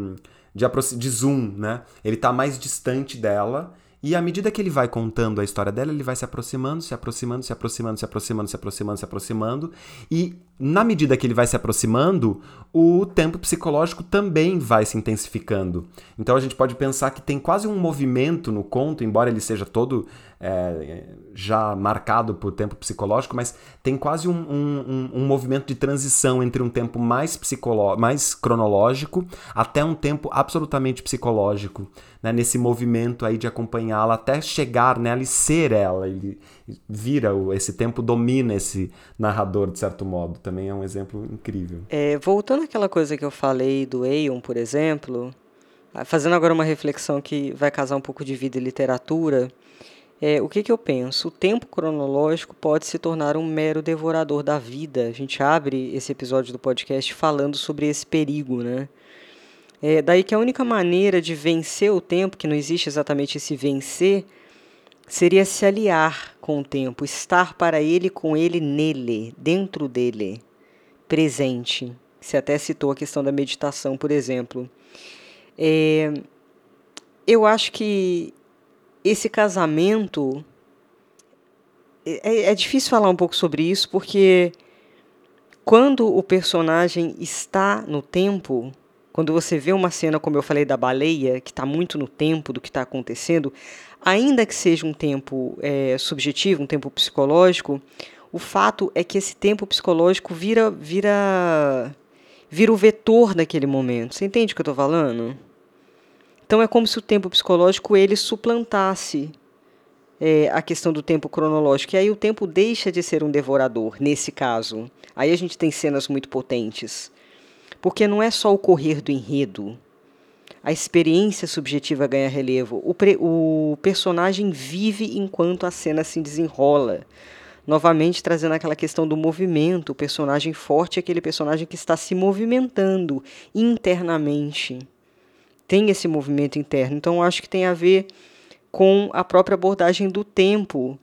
de, de zoom, né? Ele tá mais distante dela e à medida que ele vai contando a história dela, ele vai se aproximando, se aproximando, se aproximando, se aproximando, se aproximando, se aproximando. E na medida que ele vai se aproximando, o tempo psicológico também vai se intensificando. Então a gente pode pensar que tem quase um movimento no conto, embora ele seja todo é, já marcado por tempo psicológico, mas tem quase um, um, um, movimento de transição entre um tempo mais, mais cronológico até um tempo absolutamente psicológico, né? nesse movimento aí de acompanhá-la até chegar nela e ser ela. Ele vira, esse tempo domina esse narrador, de certo modo. Também é um exemplo incrível. É, voltando àquela coisa que eu falei do Aeon, por exemplo, fazendo agora uma reflexão que vai casar um pouco de vida e literatura, é, o que, que eu penso? O tempo cronológico pode se tornar um mero devorador da vida. A gente abre esse episódio do podcast falando sobre esse perigo, né? É, daí que a única maneira de vencer o tempo, que não existe exatamente esse vencer, seria se aliar com o tempo, estar para ele, com ele, nele, dentro dele, presente. Você até citou a questão da meditação, por exemplo. É, eu acho que esse casamento. É, é difícil falar um pouco sobre isso, porque quando o personagem está no tempo, quando você vê uma cena, como eu falei, da baleia, que está muito no tempo do que está acontecendo, ainda que seja um tempo é, subjetivo, um tempo psicológico, o fato é que esse tempo psicológico vira, vira, vira o vetor daquele momento. Você entende o que eu estou falando? Então é como se o tempo psicológico ele suplantasse é, a questão do tempo cronológico. E aí o tempo deixa de ser um devorador, nesse caso. Aí a gente tem cenas muito potentes. Porque não é só o correr do enredo. A experiência subjetiva ganha relevo. O, pre, o personagem vive enquanto a cena se desenrola. Novamente trazendo aquela questão do movimento. O personagem forte é aquele personagem que está se movimentando internamente tem esse movimento interno. Então, acho que tem a ver com a própria abordagem do tempo.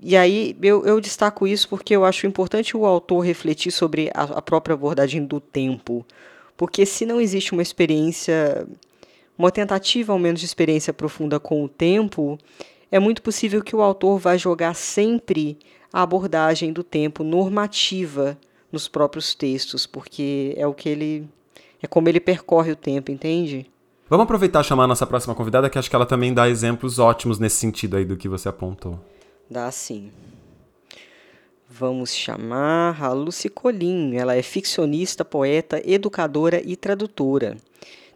E aí eu, eu destaco isso porque eu acho importante o autor refletir sobre a, a própria abordagem do tempo. Porque se não existe uma experiência, uma tentativa ao menos de experiência profunda com o tempo, é muito possível que o autor vá jogar sempre a abordagem do tempo normativa nos próprios textos, porque é o que ele é como ele percorre o tempo, entende? Vamos aproveitar e chamar a nossa próxima convidada, que acho que ela também dá exemplos ótimos nesse sentido aí do que você apontou. Dá sim. Vamos chamar a Lucy Colinho. Ela é ficcionista, poeta, educadora e tradutora.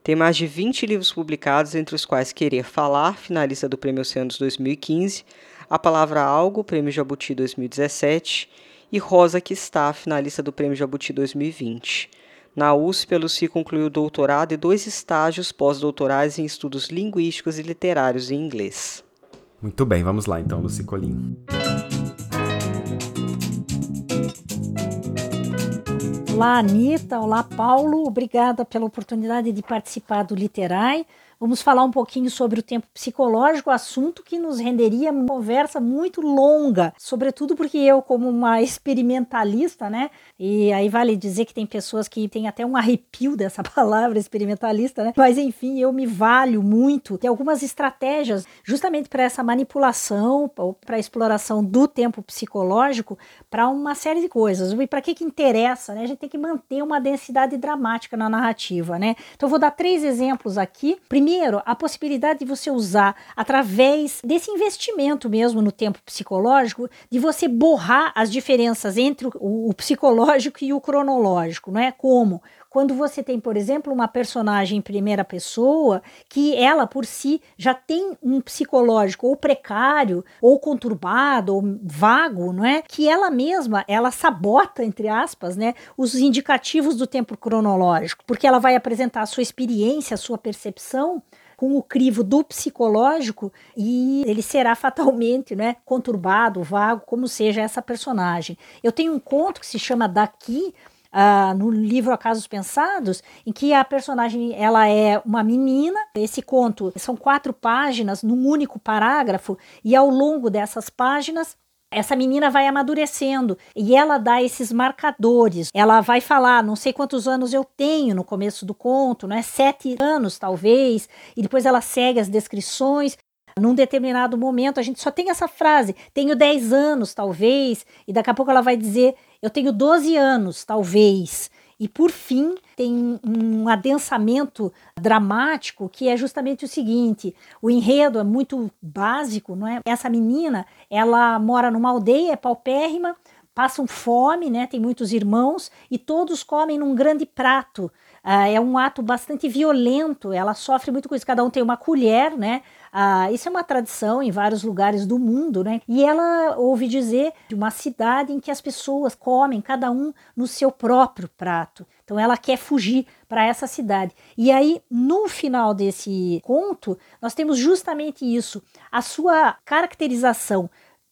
Tem mais de 20 livros publicados, entre os quais Querer Falar, finalista do Prêmio Oceanos 2015, A Palavra Algo, Prêmio Jabuti 2017, e Rosa que está, finalista do Prêmio Jabuti 2020. Na USP, a Lucy concluiu doutorado e dois estágios pós-doutorais em estudos linguísticos e literários em inglês. Muito bem, vamos lá então, Lucy Colim. Olá, Anitta. Olá, Paulo. Obrigada pela oportunidade de participar do Literai. Vamos falar um pouquinho sobre o tempo psicológico, assunto que nos renderia uma conversa muito longa, sobretudo porque eu, como uma experimentalista, né? E aí vale dizer que tem pessoas que têm até um arrepio dessa palavra experimentalista, né? Mas enfim, eu me valho muito de algumas estratégias justamente para essa manipulação para a exploração do tempo psicológico para uma série de coisas. E para que que interessa, né? A gente tem que manter uma densidade dramática na narrativa, né? Então eu vou dar três exemplos aqui. Primeiro Primeiro, a possibilidade de você usar, através desse investimento mesmo no tempo psicológico, de você borrar as diferenças entre o, o psicológico e o cronológico, não é? Como? Quando você tem, por exemplo, uma personagem em primeira pessoa que ela por si já tem um psicológico ou precário, ou conturbado, ou vago, não é? Que ela mesma, ela sabota entre aspas, né, os indicativos do tempo cronológico, porque ela vai apresentar a sua experiência, a sua percepção com o crivo do psicológico e ele será fatalmente né, conturbado, vago, como seja essa personagem. Eu tenho um conto que se chama Daqui, uh, no livro Acasos Pensados, em que a personagem ela é uma menina. Esse conto são quatro páginas num único parágrafo e ao longo dessas páginas essa menina vai amadurecendo e ela dá esses marcadores. Ela vai falar, não sei quantos anos eu tenho no começo do conto, né? Sete anos talvez, e depois ela segue as descrições. Num determinado momento, a gente só tem essa frase: tenho 10 anos, talvez, e daqui a pouco ela vai dizer: eu tenho 12 anos, talvez. E por fim, tem um adensamento dramático que é justamente o seguinte: o enredo é muito básico, não é? Essa menina, ela mora numa aldeia, é paupérrima, passam fome, né? Tem muitos irmãos e todos comem num grande prato. Uh, é um ato bastante violento, ela sofre muito com isso. Cada um tem uma colher, né? Ah, isso é uma tradição em vários lugares do mundo, né? E ela ouve dizer de uma cidade em que as pessoas comem, cada um no seu próprio prato. Então ela quer fugir para essa cidade. E aí, no final desse conto, nós temos justamente isso. A sua caracterização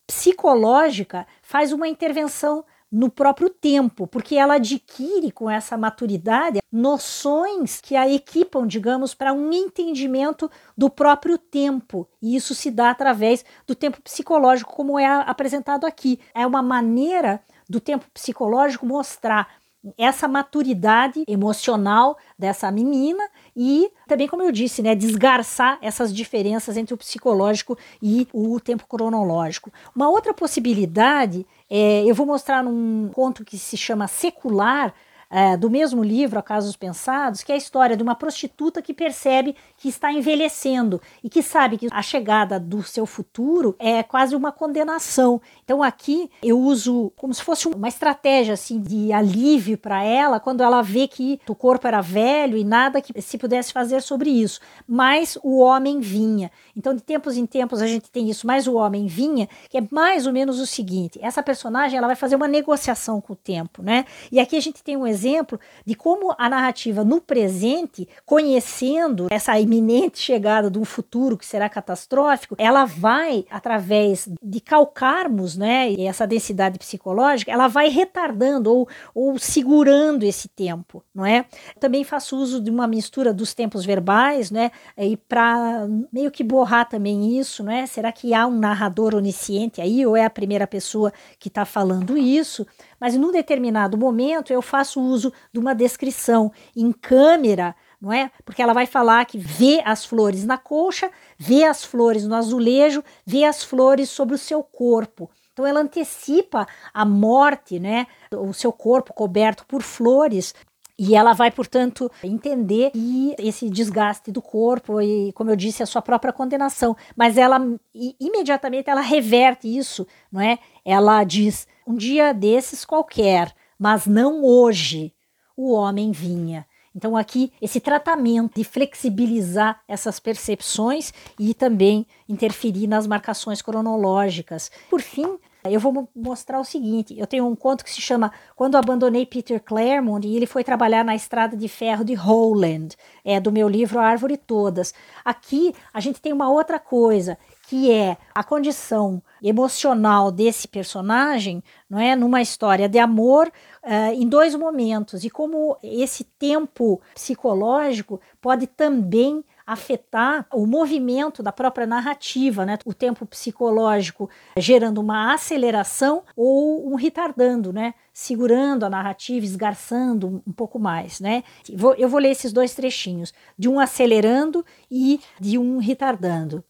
psicológica faz uma intervenção no próprio tempo, porque ela adquire com essa maturidade noções que a equipam, digamos, para um entendimento do próprio tempo. E isso se dá através do tempo psicológico, como é apresentado aqui. É uma maneira do tempo psicológico mostrar essa maturidade emocional dessa menina e também, como eu disse, né, desgarçar essas diferenças entre o psicológico e o tempo cronológico. Uma outra possibilidade, é, eu vou mostrar num conto que se chama Secular, é, do mesmo livro, A Casos Pensados, que é a história de uma prostituta que percebe que está envelhecendo e que sabe que a chegada do seu futuro é quase uma condenação. Então aqui eu uso como se fosse uma estratégia assim de alívio para ela quando ela vê que o corpo era velho e nada que se pudesse fazer sobre isso. Mas o homem vinha. Então de tempos em tempos a gente tem isso, mas o homem vinha, que é mais ou menos o seguinte: essa personagem ela vai fazer uma negociação com o tempo, né? E aqui a gente tem um exemplo exemplo de como a narrativa no presente, conhecendo essa iminente chegada de um futuro que será catastrófico, ela vai, através de calcarmos né, essa densidade psicológica, ela vai retardando ou, ou segurando esse tempo, não é? Também faço uso de uma mistura dos tempos verbais, né? E para meio que borrar também isso, não é? Será que há um narrador onisciente aí ou é a primeira pessoa que está falando isso? Mas num determinado momento eu faço uso de uma descrição em câmera, não é? Porque ela vai falar que vê as flores na colcha, vê as flores no azulejo, vê as flores sobre o seu corpo. Então ela antecipa a morte, né? O seu corpo coberto por flores E ela vai, portanto, entender esse desgaste do corpo e, como eu disse, a sua própria condenação. Mas ela imediatamente ela reverte isso, não é? Ela diz: um dia desses qualquer, mas não hoje, o homem vinha. Então, aqui, esse tratamento de flexibilizar essas percepções e também interferir nas marcações cronológicas. Por fim, eu vou mostrar o seguinte: eu tenho um conto que se chama Quando Abandonei Peter Claremont e ele foi trabalhar na estrada de ferro de Holland, é do meu livro Árvore Todas. Aqui a gente tem uma outra coisa que é a condição emocional desse personagem, não é, numa história de amor uh, em dois momentos e como esse tempo psicológico pode também afetar o movimento da própria narrativa, né? O tempo psicológico gerando uma aceleração ou um retardando, né? Segurando a narrativa, esgarçando um pouco mais, né? Eu vou ler esses dois trechinhos, de um acelerando e de um retardando.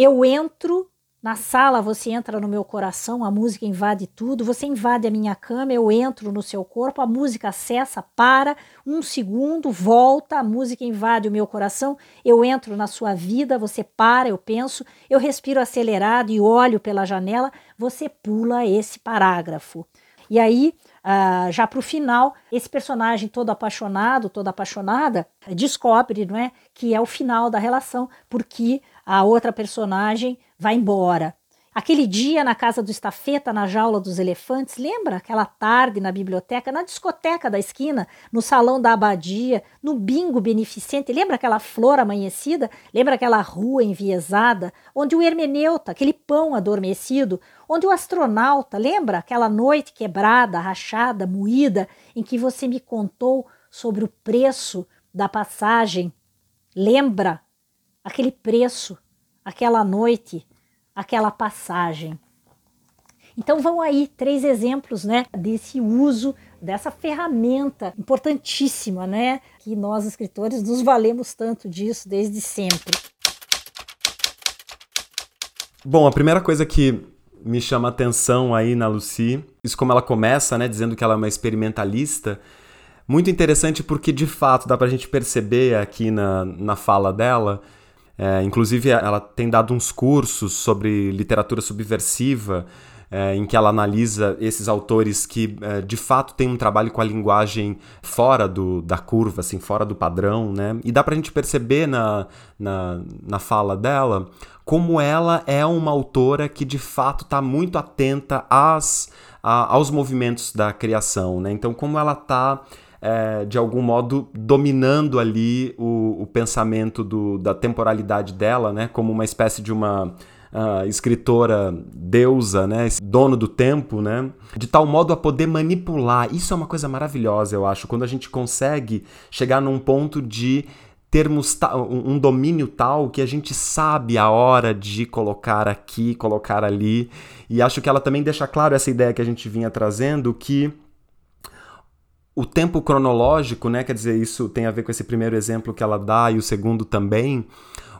Eu entro na sala você entra no meu coração, a música invade tudo, você invade a minha cama, eu entro no seu corpo, a música cessa, para, um segundo, volta, a música invade o meu coração, eu entro na sua vida, você para, eu penso, eu respiro acelerado e olho pela janela, você pula esse parágrafo. E aí, uh, já para o final, esse personagem todo apaixonado, toda apaixonada, descobre não é, que é o final da relação, porque a outra personagem vai embora. Aquele dia na casa do estafeta, na jaula dos elefantes, lembra aquela tarde na biblioteca, na discoteca da esquina, no salão da abadia, no bingo beneficente, lembra aquela flor amanhecida? Lembra aquela rua enviesada, onde o hermeneuta, aquele pão adormecido, onde o astronauta, lembra aquela noite quebrada, rachada, moída, em que você me contou sobre o preço da passagem? Lembra aquele preço, aquela noite, aquela passagem. Então vão aí três exemplos, né, desse uso dessa ferramenta importantíssima, né, que nós escritores nos valemos tanto disso desde sempre. Bom, a primeira coisa que me chama atenção aí na Lucy, isso como ela começa, né, dizendo que ela é uma experimentalista, muito interessante porque de fato dá pra gente perceber aqui na, na fala dela é, inclusive, ela tem dado uns cursos sobre literatura subversiva, é, em que ela analisa esses autores que é, de fato têm um trabalho com a linguagem fora do, da curva, assim, fora do padrão, né? E dá pra gente perceber na, na, na fala dela como ela é uma autora que de fato está muito atenta às, a, aos movimentos da criação, né? Então, como ela está é, de algum modo dominando ali o, o pensamento do, da temporalidade dela, né, como uma espécie de uma uh, escritora deusa, né, dono do tempo, né, de tal modo a poder manipular. Isso é uma coisa maravilhosa, eu acho, quando a gente consegue chegar num ponto de termos um domínio tal que a gente sabe a hora de colocar aqui, colocar ali. E acho que ela também deixa claro essa ideia que a gente vinha trazendo que o tempo cronológico, né, quer dizer, isso tem a ver com esse primeiro exemplo que ela dá e o segundo também.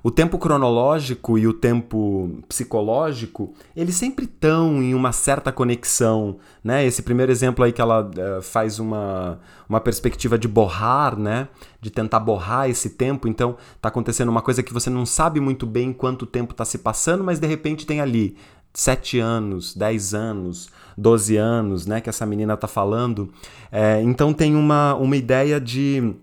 O tempo cronológico e o tempo psicológico, eles sempre estão em uma certa conexão, né? Esse primeiro exemplo aí que ela uh, faz uma, uma perspectiva de borrar, né? De tentar borrar esse tempo, então está acontecendo uma coisa que você não sabe muito bem quanto tempo está se passando, mas de repente tem ali sete anos, dez anos, 12 anos, né, que essa menina está falando. É, então tem uma, uma ideia de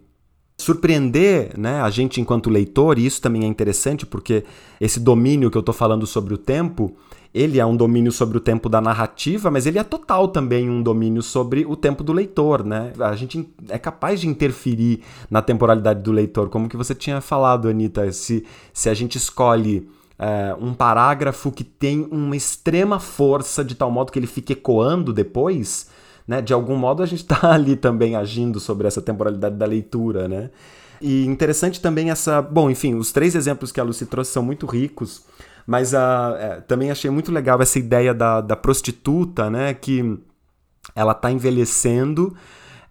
surpreender né, a gente enquanto leitor, e isso também é interessante porque esse domínio que eu estou falando sobre o tempo, ele é um domínio sobre o tempo da narrativa, mas ele é total também um domínio sobre o tempo do leitor, né? A gente é capaz de interferir na temporalidade do leitor, como que você tinha falado, Anitta, se, se a gente escolhe é, um parágrafo que tem uma extrema força, de tal modo que ele fique ecoando depois, né? De algum modo a gente está ali também agindo sobre essa temporalidade da leitura, né? E interessante também essa. Bom, enfim, os três exemplos que a Lucy trouxe são muito ricos, mas a, é, também achei muito legal essa ideia da, da prostituta, né? Que ela está envelhecendo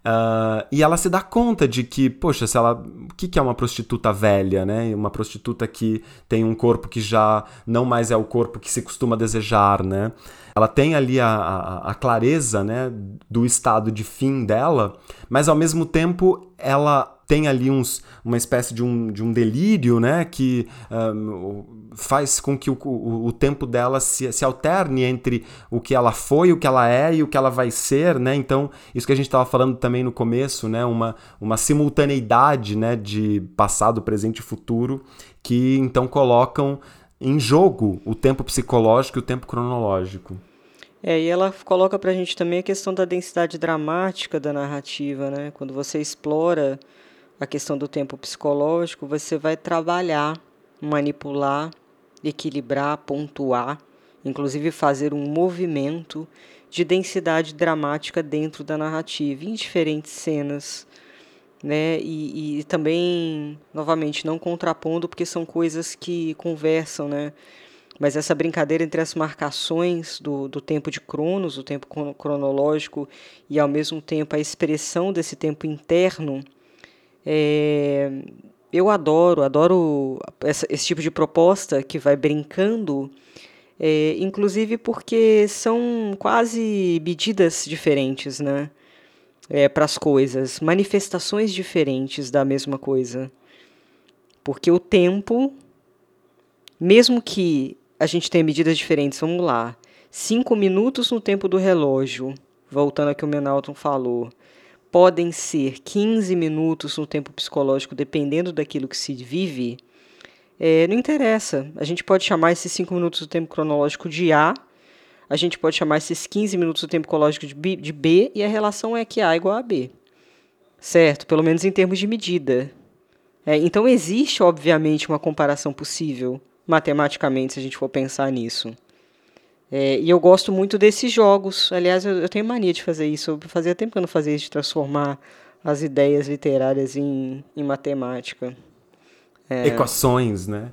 Uh, e ela se dá conta de que, poxa, se ela. O que, que é uma prostituta velha, né? Uma prostituta que tem um corpo que já não mais é o corpo que se costuma desejar, né? Ela tem ali a, a, a clareza, né, do estado de fim dela, mas ao mesmo tempo ela tem ali uns, uma espécie de um, de um delírio, né, que um, faz com que o, o, o, tempo dela se, se alterne entre o que ela foi, o que ela é e o que ela vai ser, né, então isso que a gente estava falando também no começo, né, uma, uma simultaneidade, né, de passado, presente e futuro, que então colocam em jogo o tempo psicológico e o tempo cronológico. É, e ela coloca pra gente também a questão da densidade dramática da narrativa, né? Quando você explora a questão do tempo psicológico, você vai trabalhar, manipular, equilibrar, pontuar, inclusive fazer um movimento de densidade dramática dentro da narrativa, em diferentes cenas. Né? E, e também, novamente, não contrapondo, porque são coisas que conversam, né? Mas essa brincadeira entre as marcações do, do tempo de Cronos, o tempo cronológico, e ao mesmo tempo a expressão desse tempo interno, é, eu adoro, adoro essa, esse tipo de proposta que vai brincando, é, inclusive porque são quase medidas diferentes, né? É, para as coisas, manifestações diferentes da mesma coisa. Porque o tempo, mesmo que a gente tem medidas diferentes. Vamos lá. Cinco minutos no tempo do relógio, voltando ao que o Menalton falou, podem ser 15 minutos no tempo psicológico, dependendo daquilo que se vive. É, não interessa. A gente pode chamar esses 5 minutos do tempo cronológico de A, a gente pode chamar esses 15 minutos do tempo cronológico de B, de B e a relação é que A é igual a B. Certo? Pelo menos em termos de medida. É, então existe, obviamente, uma comparação possível matematicamente, se a gente for pensar nisso. É, e eu gosto muito desses jogos. Aliás, eu, eu, tenho mania de fazer isso. Fazia tempo que eu não fazia isso, de transformar as ideias literárias em, em matemática. É, Equações, né?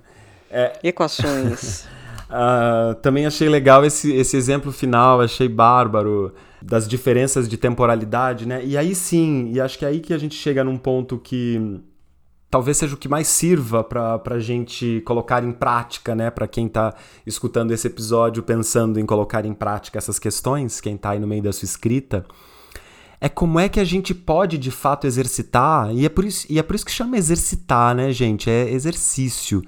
É... Equações. uh, também achei legal esse, esse exemplo final, achei bárbaro, das diferenças de temporalidade, né? E aí sim, e acho que é aí que a gente chega num ponto que talvez seja o que mais sirva para a gente colocar em prática, né? Para quem está escutando esse episódio pensando em colocar em prática essas questões, quem está aí no meio da sua escrita, é como é que a gente pode de fato exercitar, e é por isso, e é por isso que chama exercitar, né, gente? É exercício.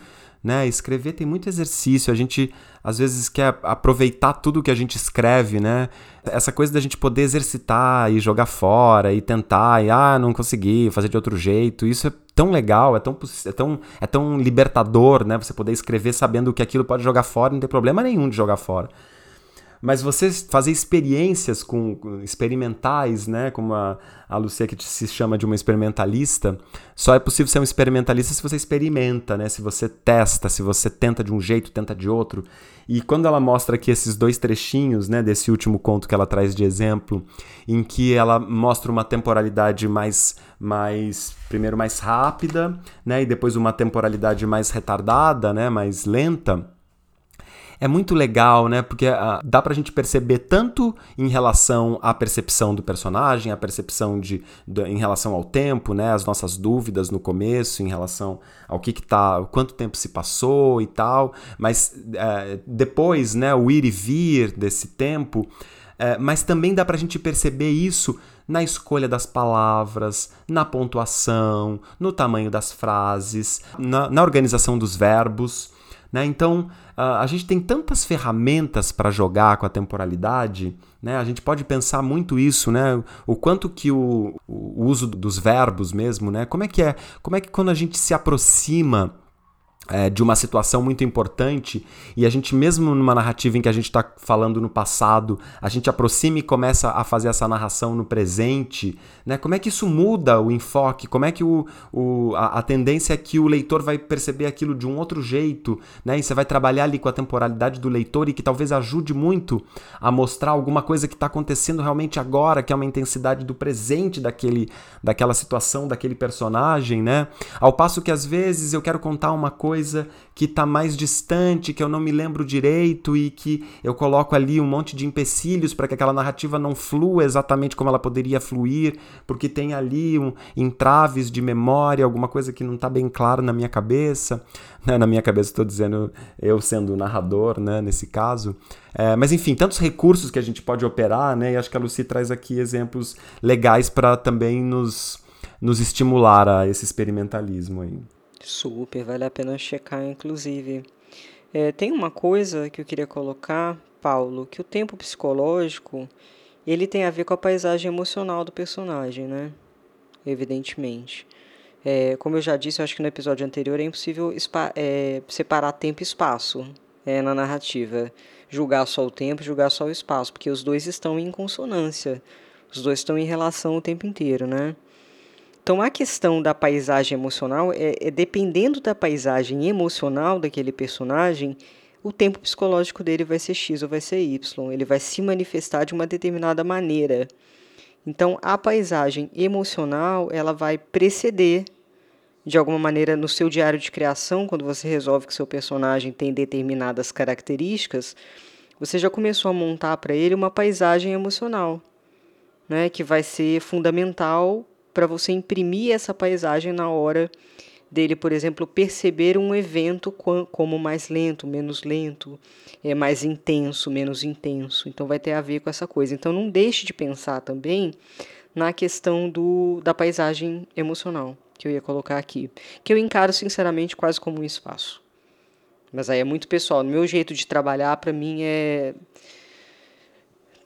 Né? Escrever tem muito exercício, a gente às vezes quer aproveitar tudo que a gente escreve, né? Essa coisa da gente poder exercitar e jogar fora e tentar, e ah, não consegui, fazer de outro jeito, isso é tão legal, é tão, é tão, é tão libertador, né? Você poder escrever sabendo que aquilo pode jogar fora, não tem problema nenhum de jogar fora. Mas você fazer experiências com, com experimentais, né? Como a, a Lucia que se chama de uma experimentalista, só é possível ser um experimentalista se você experimenta, né? Se você testa, se você tenta de um jeito, tenta de outro. E quando ela mostra aqui esses dois trechinhos, né, desse último conto que ela traz de exemplo, em que ela mostra uma temporalidade mais mais primeiro mais rápida, né, e depois uma temporalidade mais retardada, né, mais lenta é muito legal, né? Porque uh, dá pra gente perceber tanto em relação à percepção do personagem, a percepção de, de, em relação ao tempo, né? As nossas dúvidas no começo, em relação ao que, que tá, quanto tempo se passou e tal, mas uh, depois, né, o ir e vir desse tempo, uh, mas também dá pra gente perceber isso na escolha das palavras, na pontuação, no tamanho das frases, na, na organização dos verbos. Né? Então, a gente tem tantas ferramentas para jogar com a temporalidade, né? a gente pode pensar muito isso, né? o quanto que o, o uso dos verbos mesmo, né? como é que é, como é que quando a gente se aproxima é, de uma situação muito importante e a gente mesmo numa narrativa em que a gente está falando no passado, a gente aproxima e começa a fazer essa narração no presente, né? Como é que isso muda o enfoque? Como é que o, o, a, a tendência é que o leitor vai perceber aquilo de um outro jeito, né? E você vai trabalhar ali com a temporalidade do leitor e que talvez ajude muito a mostrar alguma coisa que está acontecendo realmente agora, que é uma intensidade do presente daquele, daquela situação, daquele personagem, né? Ao passo que às vezes eu quero contar uma coisa coisa que está mais distante, que eu não me lembro direito e que eu coloco ali um monte de empecilhos para que aquela narrativa não flua exatamente como ela poderia fluir, porque tem ali um, entraves de memória, alguma coisa que não está bem claro na minha cabeça. Né? Na minha cabeça estou dizendo eu sendo o narrador, né, nesse caso. É, mas enfim, tantos recursos que a gente pode operar, né? E acho que a Lucy traz aqui exemplos legais para também nos, nos estimular a esse experimentalismo aí. Super, vale a pena checar, inclusive. É, tem uma coisa que eu queria colocar, Paulo, que o tempo psicológico ele tem a ver com a paisagem emocional do personagem, né? Evidentemente. É, como eu já disse, eu acho que no episódio anterior é impossível é, separar tempo e espaço é, na narrativa julgar só o tempo, julgar só o espaço, porque os dois estão em consonância, os dois estão em relação o tempo inteiro, né? Então a questão da paisagem emocional é, é dependendo da paisagem emocional daquele personagem, o tempo psicológico dele vai ser X ou vai ser Y, ele vai se manifestar de uma determinada maneira. Então a paisagem emocional, ela vai preceder de alguma maneira no seu diário de criação, quando você resolve que seu personagem tem determinadas características, você já começou a montar para ele uma paisagem emocional, né, que vai ser fundamental para você imprimir essa paisagem na hora dele, por exemplo, perceber um evento como mais lento, menos lento, é mais intenso, menos intenso. Então vai ter a ver com essa coisa. Então não deixe de pensar também na questão do, da paisagem emocional que eu ia colocar aqui, que eu encaro sinceramente quase como um espaço. Mas aí é muito pessoal. No meu jeito de trabalhar, para mim é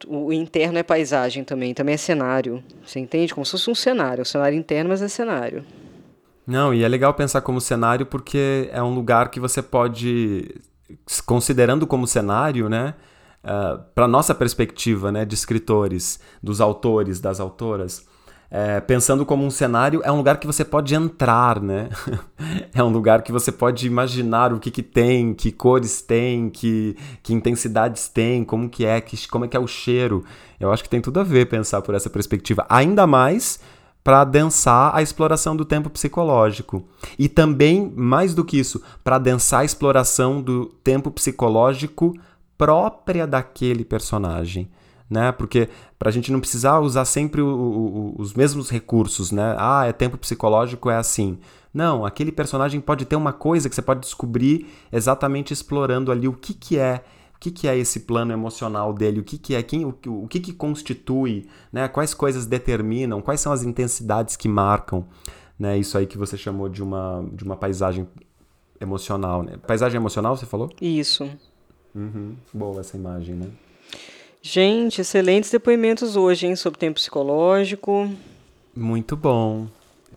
o interno é paisagem também, também é cenário. Você entende? Como se fosse um cenário, um cenário interno, mas é cenário. Não, e é legal pensar como cenário porque é um lugar que você pode, considerando como cenário, né? Uh, ah, para nossa perspectiva, né, de escritores, dos autores, das autoras, é, pensando como um cenário, é um lugar que você pode entrar, né? é um lugar que você pode imaginar o que, que tem, que cores tem, que, que intensidades tem, como que é, que, como é que é o cheiro. Eu acho que tem tudo a ver pensar por essa perspectiva. Ainda mais para adensar a exploração do tempo psicológico. E também, mais do que isso, para adensar a exploração do tempo psicológico própria daquele personagem né? Porque para a gente não precisar usar sempre o, o, os mesmos recursos, né? Ah, é tempo psicológico, é assim. Não, aquele personagem pode ter uma coisa que você pode descobrir exatamente explorando ali o que, que é o que, que é esse plano emocional dele, o que, que é, quem, o, o que, que constitui, né? quais coisas determinam, quais são as intensidades que marcam né? isso aí que você chamou de uma, de uma paisagem emocional. Né? Paisagem emocional, você falou? Isso. Uhum. Boa essa imagem, né? Gente, excelentes depoimentos hoje, hein, sobre tempo psicológico. Muito bom.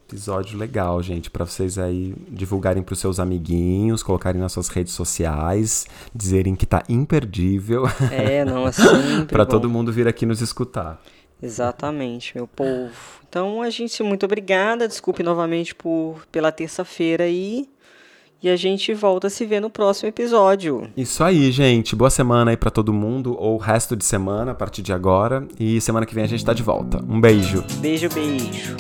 Episódio legal, gente, para vocês aí divulgarem para os seus amiguinhos, colocarem nas suas redes sociais, dizerem que tá imperdível. É, não, é sempre para todo mundo vir aqui nos escutar. Exatamente, meu povo. Então, a gente muito obrigada, desculpe novamente por pela terça-feira aí. E a gente volta a se ver no próximo episódio. Isso aí, gente. Boa semana aí para todo mundo, ou resto de semana a partir de agora. E semana que vem a gente tá de volta. Um beijo. Beijo, beijo.